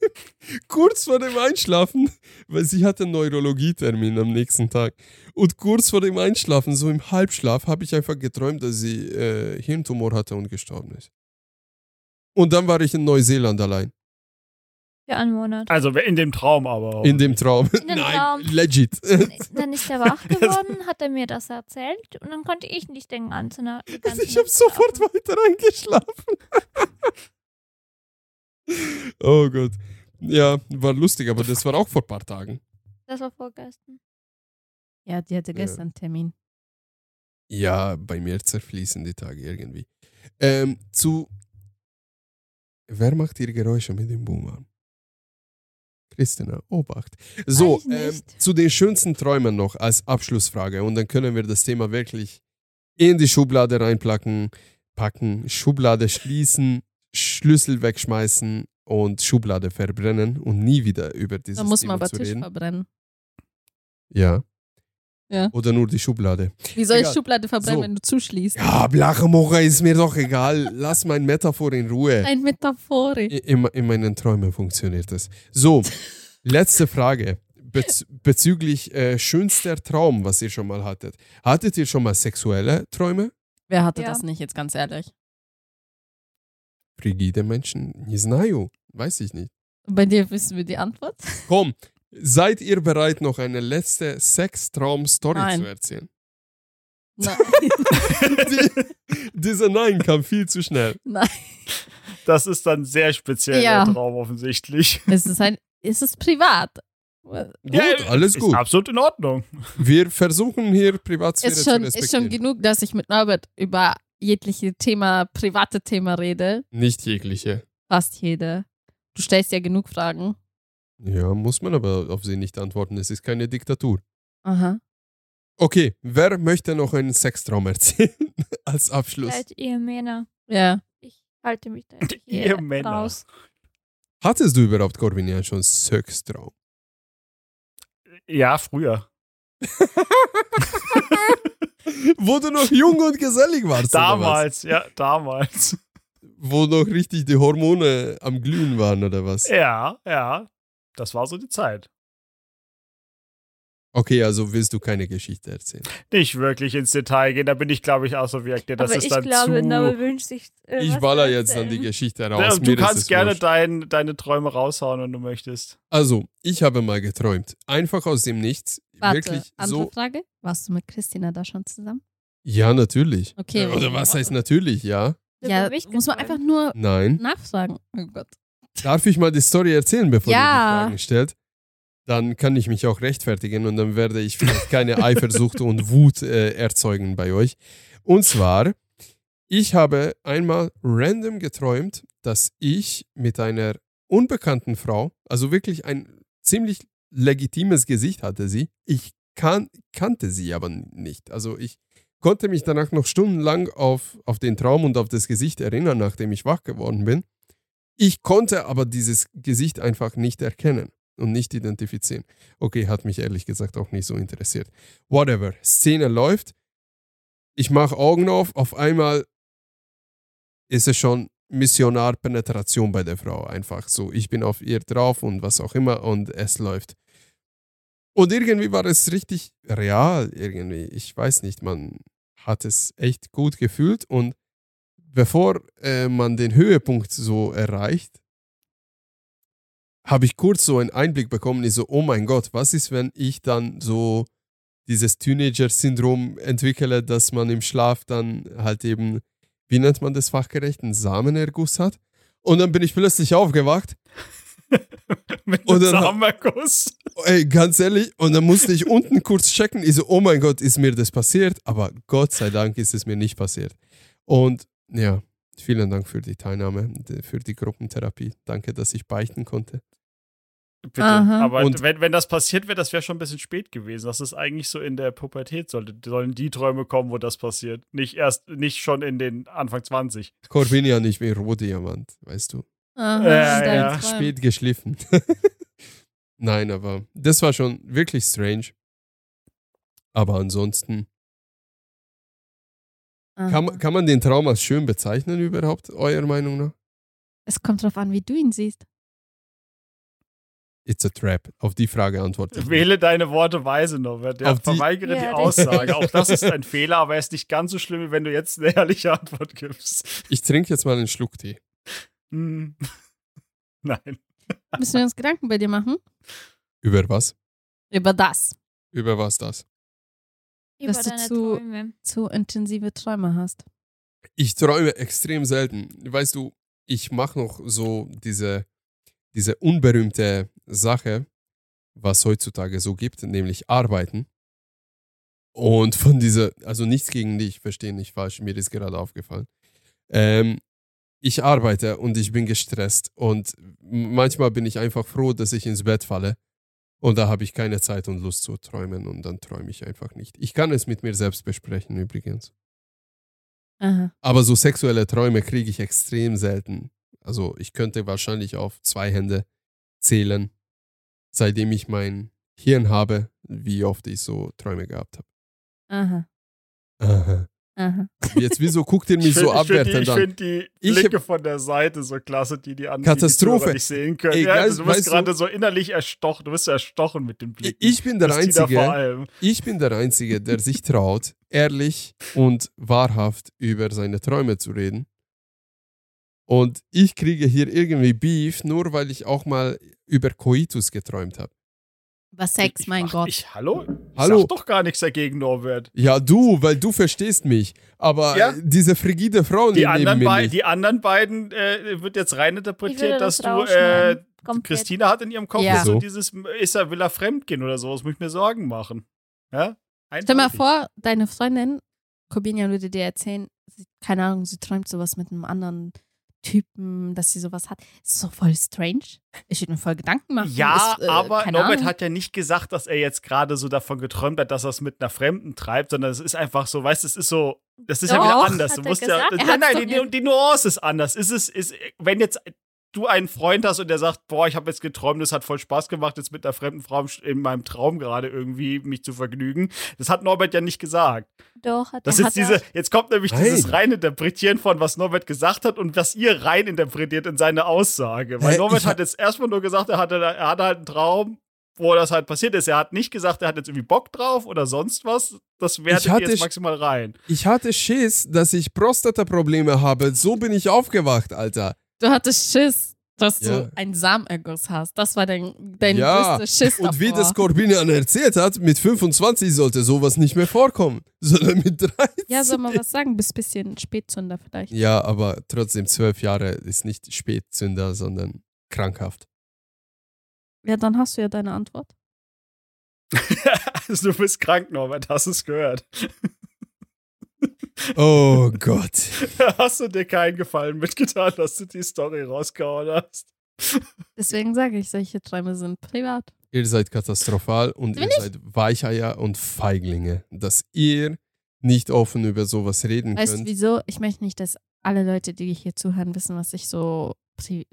Kurz vor dem Einschlafen, weil sie hatte einen Neurologietermin am nächsten Tag. Und kurz vor dem Einschlafen, so im Halbschlaf, habe ich einfach geträumt, dass sie äh, Hirntumor hatte und gestorben ist. Und dann war ich in Neuseeland allein. Für einen Monat. Also in dem Traum aber auch. In dem Traum. dem Nein, Traum. legit. Dann ist er wach geworden, hat er mir das erzählt und dann konnte ich nicht den ganzen Nacht. Ich habe sofort weiter eingeschlafen. oh Gott. Ja, war lustig, aber das war auch vor ein paar Tagen. Das war vorgestern. Ja, die hatte Ja. gestern einen Termin. Ja, bei mir zerfließen die Tage irgendwie. Ähm, zu. Wer macht hier Geräusche mit dem Boomer? Christina, Obacht. So, nicht. zu den schönsten Träumen noch als Abschlussfrage und dann können wir das Thema wirklich in die Schublade reinpacken, packen, Schublade schließen, Schlüssel wegschmeißen und Schublade verbrennen und nie wieder über dieses Da muss Thema man aber zu Tisch reden. verbrennen. Ja. Ja. Oder nur die Schublade. Wie soll ich Egal. Schublade verbrennen, So. wenn du zuschließt? Ja, Blachemocher ist mir doch egal. Lass mein Metaphor in Ruhe. Ein Metaphore. I- In, in meinen Träumen funktioniert das. So, letzte Frage. Bez bezüglich äh, schönster Traum, was ihr schon mal hattet. Hattet ihr schon mal sexuelle Träume? Wer hatte Ja. das nicht, jetzt ganz ehrlich? Frigide Menschen? Znаю. Weiß ich nicht. Bei dir wissen wir die Antwort? Komm, seid ihr bereit, noch eine letzte Sextraum-Story Nein. zu erzählen? Nein. Die, dieser Nein kam viel zu schnell. Nein. Das ist dann sehr speziell Ja. der Traum offensichtlich. Es ist ein, es ist privat. Gut, Ja, alles ist gut. absolut in Ordnung. Wir versuchen hier Privatsphäre Ist zu schon, respektieren. ist schon genug, dass ich mit Norbert über jegliche Thema, private Thema rede. Nicht jegliche. Fast jede. Du stellst ja genug Fragen. Ja, muss man aber auf sie nicht antworten. Es ist keine Diktatur. Aha. Okay, wer möchte noch einen Sextraum erzählen als Abschluss? Seid ihr Männer? Ja. Ich halte mich da einfach Ihr hier Männer. raus. Hattest du überhaupt, Corvinian, schon Sextraum? Ja, früher. Wo du noch jung und gesellig warst. oder was? Damals, ja, damals. Wo noch richtig die Hormone am Glühen waren, oder was? Ja, ja. Das war so die Zeit. Okay, also willst du keine Geschichte erzählen. Nicht wirklich ins Detail gehen, da bin ich, glaube ich, auch so wie Akte. Das Aber ist ich dann glaube, zu. Wünscht sich. Äh, Ich baller jetzt dann die. Geschichte Ja, raus. du Mir ist es kannst gerne dein, deine Träume raushauen, wenn du möchtest. Also, ich habe mal geträumt. Einfach aus dem Nichts. Warte, Wirklich andere so. Frage. Warst du mit Christina da schon zusammen? Ja, natürlich. Okay. Oder was heißt natürlich, ja? Du Ja, muss man einfach nur Nein. nachfragen. Oh Gott. Darf ich mal die Story erzählen, bevor ihr Ja. die Fragen stellt? Dann kann ich mich auch rechtfertigen und dann werde ich vielleicht keine Eifersucht und Wut äh, erzeugen bei euch. Und zwar, ich habe einmal random geträumt, dass ich mit einer unbekannten Frau, also wirklich ein ziemlich legitimes Gesicht hatte sie. Ich kan kannte sie aber nicht. Also ich konnte mich danach noch stundenlang auf, auf den Traum und auf das Gesicht erinnern, nachdem ich wach geworden bin. Ich konnte aber dieses Gesicht einfach nicht erkennen und nicht identifizieren. Okay, hat mich ehrlich gesagt auch nicht so interessiert. Whatever. Szene läuft. Ich mache Augen auf. Auf einmal ist es schon Missionar-Penetration bei der Frau. Einfach so. Ich bin auf ihr drauf und was auch immer und es läuft. Und irgendwie war es richtig real irgendwie. Ich weiß nicht, man hat es echt gut gefühlt und bevor äh, man den Höhepunkt so erreicht, habe ich kurz so einen Einblick bekommen, ich so, oh mein Gott, was ist, wenn ich dann so dieses Teenager-Syndrom entwickle, dass man im Schlaf dann halt eben, wie nennt man das fachgerecht, einen Samenerguss hat? Und dann bin ich plötzlich aufgewacht, Mit einem Samenerguss. ey, ganz ehrlich, und dann musste ich unten kurz checken, ich so, oh mein Gott, ist mir das passiert? Aber Gott sei Dank ist es mir nicht passiert. Und ja, vielen Dank für die Teilnahme, für die Gruppentherapie. Danke, dass ich beichten konnte. Bitte. Aha. Aber Und- wenn, wenn das passiert wäre, das wäre schon ein bisschen spät gewesen. Das ist eigentlich so in der Pubertät, sollte, sollen die Träume kommen, wo das passiert. Nicht erst, nicht schon in den Anfang 20. Corvinia nicht wie Rohdiamant, weißt du. Aha, Ja, dein ja. Spät geschliffen. Nein, aber das war schon wirklich strange. Aber ansonsten, Aha. kann, man- kann man den Traum als schön bezeichnen überhaupt, eurer Meinung nach? Es kommt drauf an, wie du ihn siehst. It's a trap. Auf die Frage antworte ich. nicht. Wähle deine Worte weise, Norbert. Ja, Auf die- verweigere Ja, die. Aussage. Auch das ist ein Fehler, aber er ist nicht ganz so schlimm, wie wenn du jetzt eine ehrliche Antwort gibst. Ich trinke jetzt mal einen Schluck Tee. Hm. Nein. Müssen wir uns Gedanken bei dir machen? Über was? Über das. Über was das? Über Dass du zu- Träume. Zu intensive Träume hast. Ich träume extrem selten. Weißt du, ich mache noch so diese, diese unberühmte Sache, was heutzutage so gibt, nämlich arbeiten. Und von dieser, also nichts gegen dich, verstehe nicht falsch, mir ist gerade aufgefallen. Ähm, ich arbeite und ich bin gestresst und manchmal bin ich einfach froh, dass ich ins Bett falle und da habe ich keine Zeit und Lust zu träumen und dann träume ich einfach nicht. Ich kann es mit mir selbst besprechen übrigens. Aha. Aber so sexuelle Träume kriege ich extrem selten. Also ich könnte wahrscheinlich auf zwei Hände zählen, seitdem ich mein Hirn habe, wie oft ich so Träume gehabt habe. Aha. Aha. Aha. Jetzt, wieso guckt ihr mich Ich so finde find die, abwertend ich an? find die Ich Blicke von der Seite so klasse, die die anderen Katastrophe. nicht sehen können. Ey, ja, weißt- du bist gerade so innerlich erstochen. Du bist erstochen mit den Blicken. Ich bin der Einzige, ich bin der Einzige, der sich traut, ehrlich und wahrhaft über seine Träume zu reden. Und ich kriege hier irgendwie Beef, nur weil ich auch mal über Coitus geträumt habe. Was Sex, Ich mein mach- Gott. Ich, hallo? Hallo? Ich sag doch gar nichts dagegen, Norbert. Ja, du, weil du verstehst mich. Aber Ja. diese frigide Frau Die neben anderen, mir nicht. die anderen beiden äh, wird jetzt rein interpretiert, dass das du äh. Christina hat in ihrem Kopf Ja. so dieses, ist er, will er fremdgehen oder so, das muss ich mir Sorgen machen. Ja? Stell mal vor, deine Freundin, Corbinian würde dir erzählen, sie, keine Ahnung, sie träumt sowas mit einem anderen Typen, dass sie sowas hat. Ist so voll strange. Ich würde mir voll Gedanken machen. Ja, ist, äh, aber Norbert Ahnung. hat ja nicht gesagt, dass er jetzt gerade so davon geträumt hat, dass er es mit einer Fremden treibt, sondern es ist einfach so, weißt du, es ist so, das ist ja Doch, wieder anders. Du musst ja, nein, nein, die, die Nuance ist anders. Ist es, ist, wenn jetzt du einen Freund hast und der sagt, boah, ich habe jetzt geträumt, es hat voll Spaß gemacht, jetzt mit einer fremden Frau in meinem Traum gerade irgendwie mich zu vergnügen. Das hat Norbert ja nicht gesagt. Doch, hat Das er. ist diese, jetzt kommt nämlich Nein. dieses Reininterpretieren von, was Norbert gesagt hat und was ihr reininterpretiert in seine Aussage. Weil Hä, Norbert hat jetzt erstmal nur gesagt, er hatte, er hatte halt einen Traum, wo das halt passiert ist. Er hat nicht gesagt, er hat jetzt irgendwie Bock drauf oder sonst was. Das wertet Ich hatte jetzt maximal rein. Ich hatte Schiss, dass ich Prostata-Probleme habe. So bin ich aufgewacht, Alter. Du hattest Schiss, dass Ja. du einen Samenerguss hast. Das war dein, dein Ja, größter Schiss Und wie davor. das Corbinian erzählt hat, mit 25 sollte sowas nicht mehr vorkommen, sondern mit 13. Ja, soll mal was sagen? Bist bisschen Spätzünder vielleicht. Ja, aber trotzdem, zwölf Jahre ist nicht Spätzünder, sondern krankhaft. Ja, dann hast du ja deine Antwort. also du bist krank, Norbert, hast du es gehört. Oh Gott. hast du dir keinen Gefallen mitgetan, dass du die Story rausgehauen hast? Deswegen sage ich, solche Träume sind privat. Ihr seid katastrophal und Bin ihr seid Weicheier und Feiglinge. Dass ihr nicht offen über sowas reden Weißt du könnt. wieso? Ich möchte nicht, dass alle Leute, die hier zuhören, wissen, was ich so,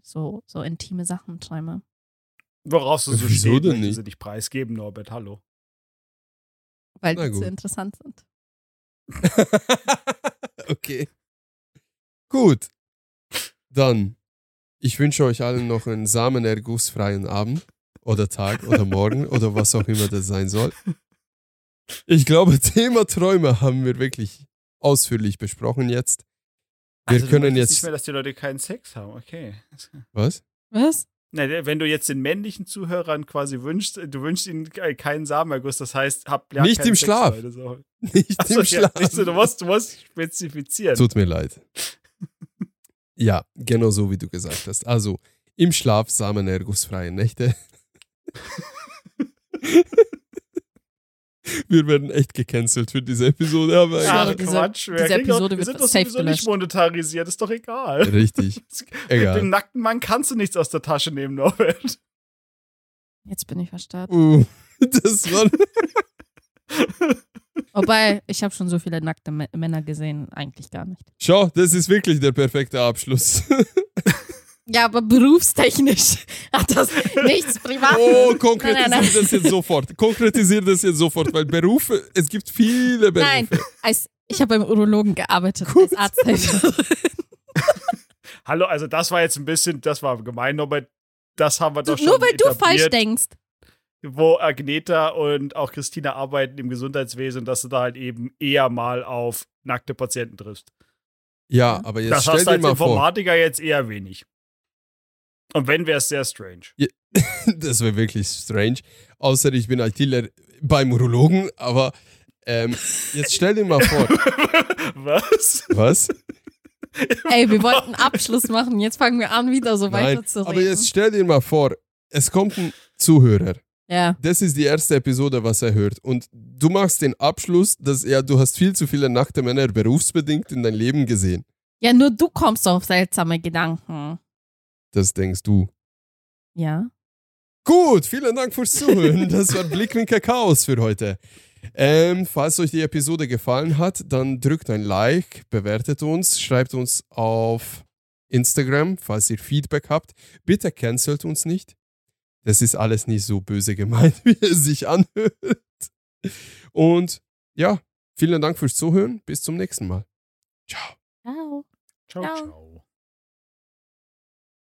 so, so intime Sachen träume. Woraus du so Wieso stehst, denn nicht? sie nicht preisgeben, Norbert, hallo. Weil Na die zu gut. interessant sind. okay. Gut. Dann, ich wünsche euch allen noch einen samenergussfreien Abend oder Tag oder Morgen oder was auch immer das sein soll. Ich glaube, Thema Träume haben wir wirklich ausführlich besprochen jetzt. Wir Also, du können jetzt. nicht mehr, dass die Leute keinen Sex haben, okay. was? Was? Na, wenn du jetzt den männlichen Zuhörern quasi wünschst, du wünschst ihnen ke- keinen Samenerguss, das heißt, habt ja Nicht im Sex Schlaf. heute, so. Nicht Achso, im ja, Schlaf. siehst du, du, musst, du musst spezifizieren. Tut mir leid. Ja, genau so wie du gesagt hast. Also, im Schlaf samenergussfreie Nächte. Wir werden echt gecancelt für diese Episode, aber Ja, Ach, diese- Quatsch. wir diese doch- Episode wir wird sind doch sowieso nicht gelöscht. monetarisiert, ist doch egal. richtig. Mit Egal. dem nackten Mann kannst du nichts aus der Tasche nehmen, Norbert. Jetzt bin ich verstört. Uh, das war. Wobei, ich habe schon so viele nackte Mä- Männer gesehen, eigentlich gar nicht. Schau, das ist wirklich der perfekte Abschluss. Ja, aber berufstechnisch hat das nichts privat. Oh, Nein, konkretisier nein, nein. das jetzt sofort. Konkretisier das jetzt sofort, weil Berufe, es gibt viele Berufe. Nein, als, ich habe beim Urologen gearbeitet, Gut. als Arzthelferin. Hallo, also das war jetzt ein bisschen, das war gemein, Norbert. Das haben wir doch schon Nur weil du falsch denkst. wo Agneta und auch Christina arbeiten im Gesundheitswesen, dass du da halt eben eher mal auf nackte Patienten triffst. Ja, aber jetzt das stell hast du dir als. Informatiker jetzt eher wenig. Und wenn, wäre es sehr strange. das wäre wirklich strange. Außer ich bin ITler beim Urologen, aber ähm, jetzt stell dir mal vor. Was? Was? Ey, wir wollten Abschluss machen. Jetzt fangen wir an, wieder so Nein, weiter zu reden. aber jetzt stell dir mal vor, es kommt ein Zuhörer. ja. Das ist die erste Episode, was er hört. Und du machst den Abschluss, dass ja, du hast viel zu viele nackte Männer berufsbedingt in dein Leben gesehen. ja, nur du kommst auf seltsame Gedanken. Das denkst du. Ja. Gut, vielen Dank fürs Zuhören. Das war Blickwinkel Chaos für heute. Ähm, falls euch die Episode gefallen hat, dann drückt ein Like, bewertet uns, schreibt uns auf Instagram, falls ihr Feedback habt. Bitte cancelt uns nicht. Das ist alles nicht so böse gemeint, wie es sich anhört. Und ja, vielen Dank fürs Zuhören. Bis zum nächsten Mal. Ciao. Ciao. Ciao, Ciao. ciao.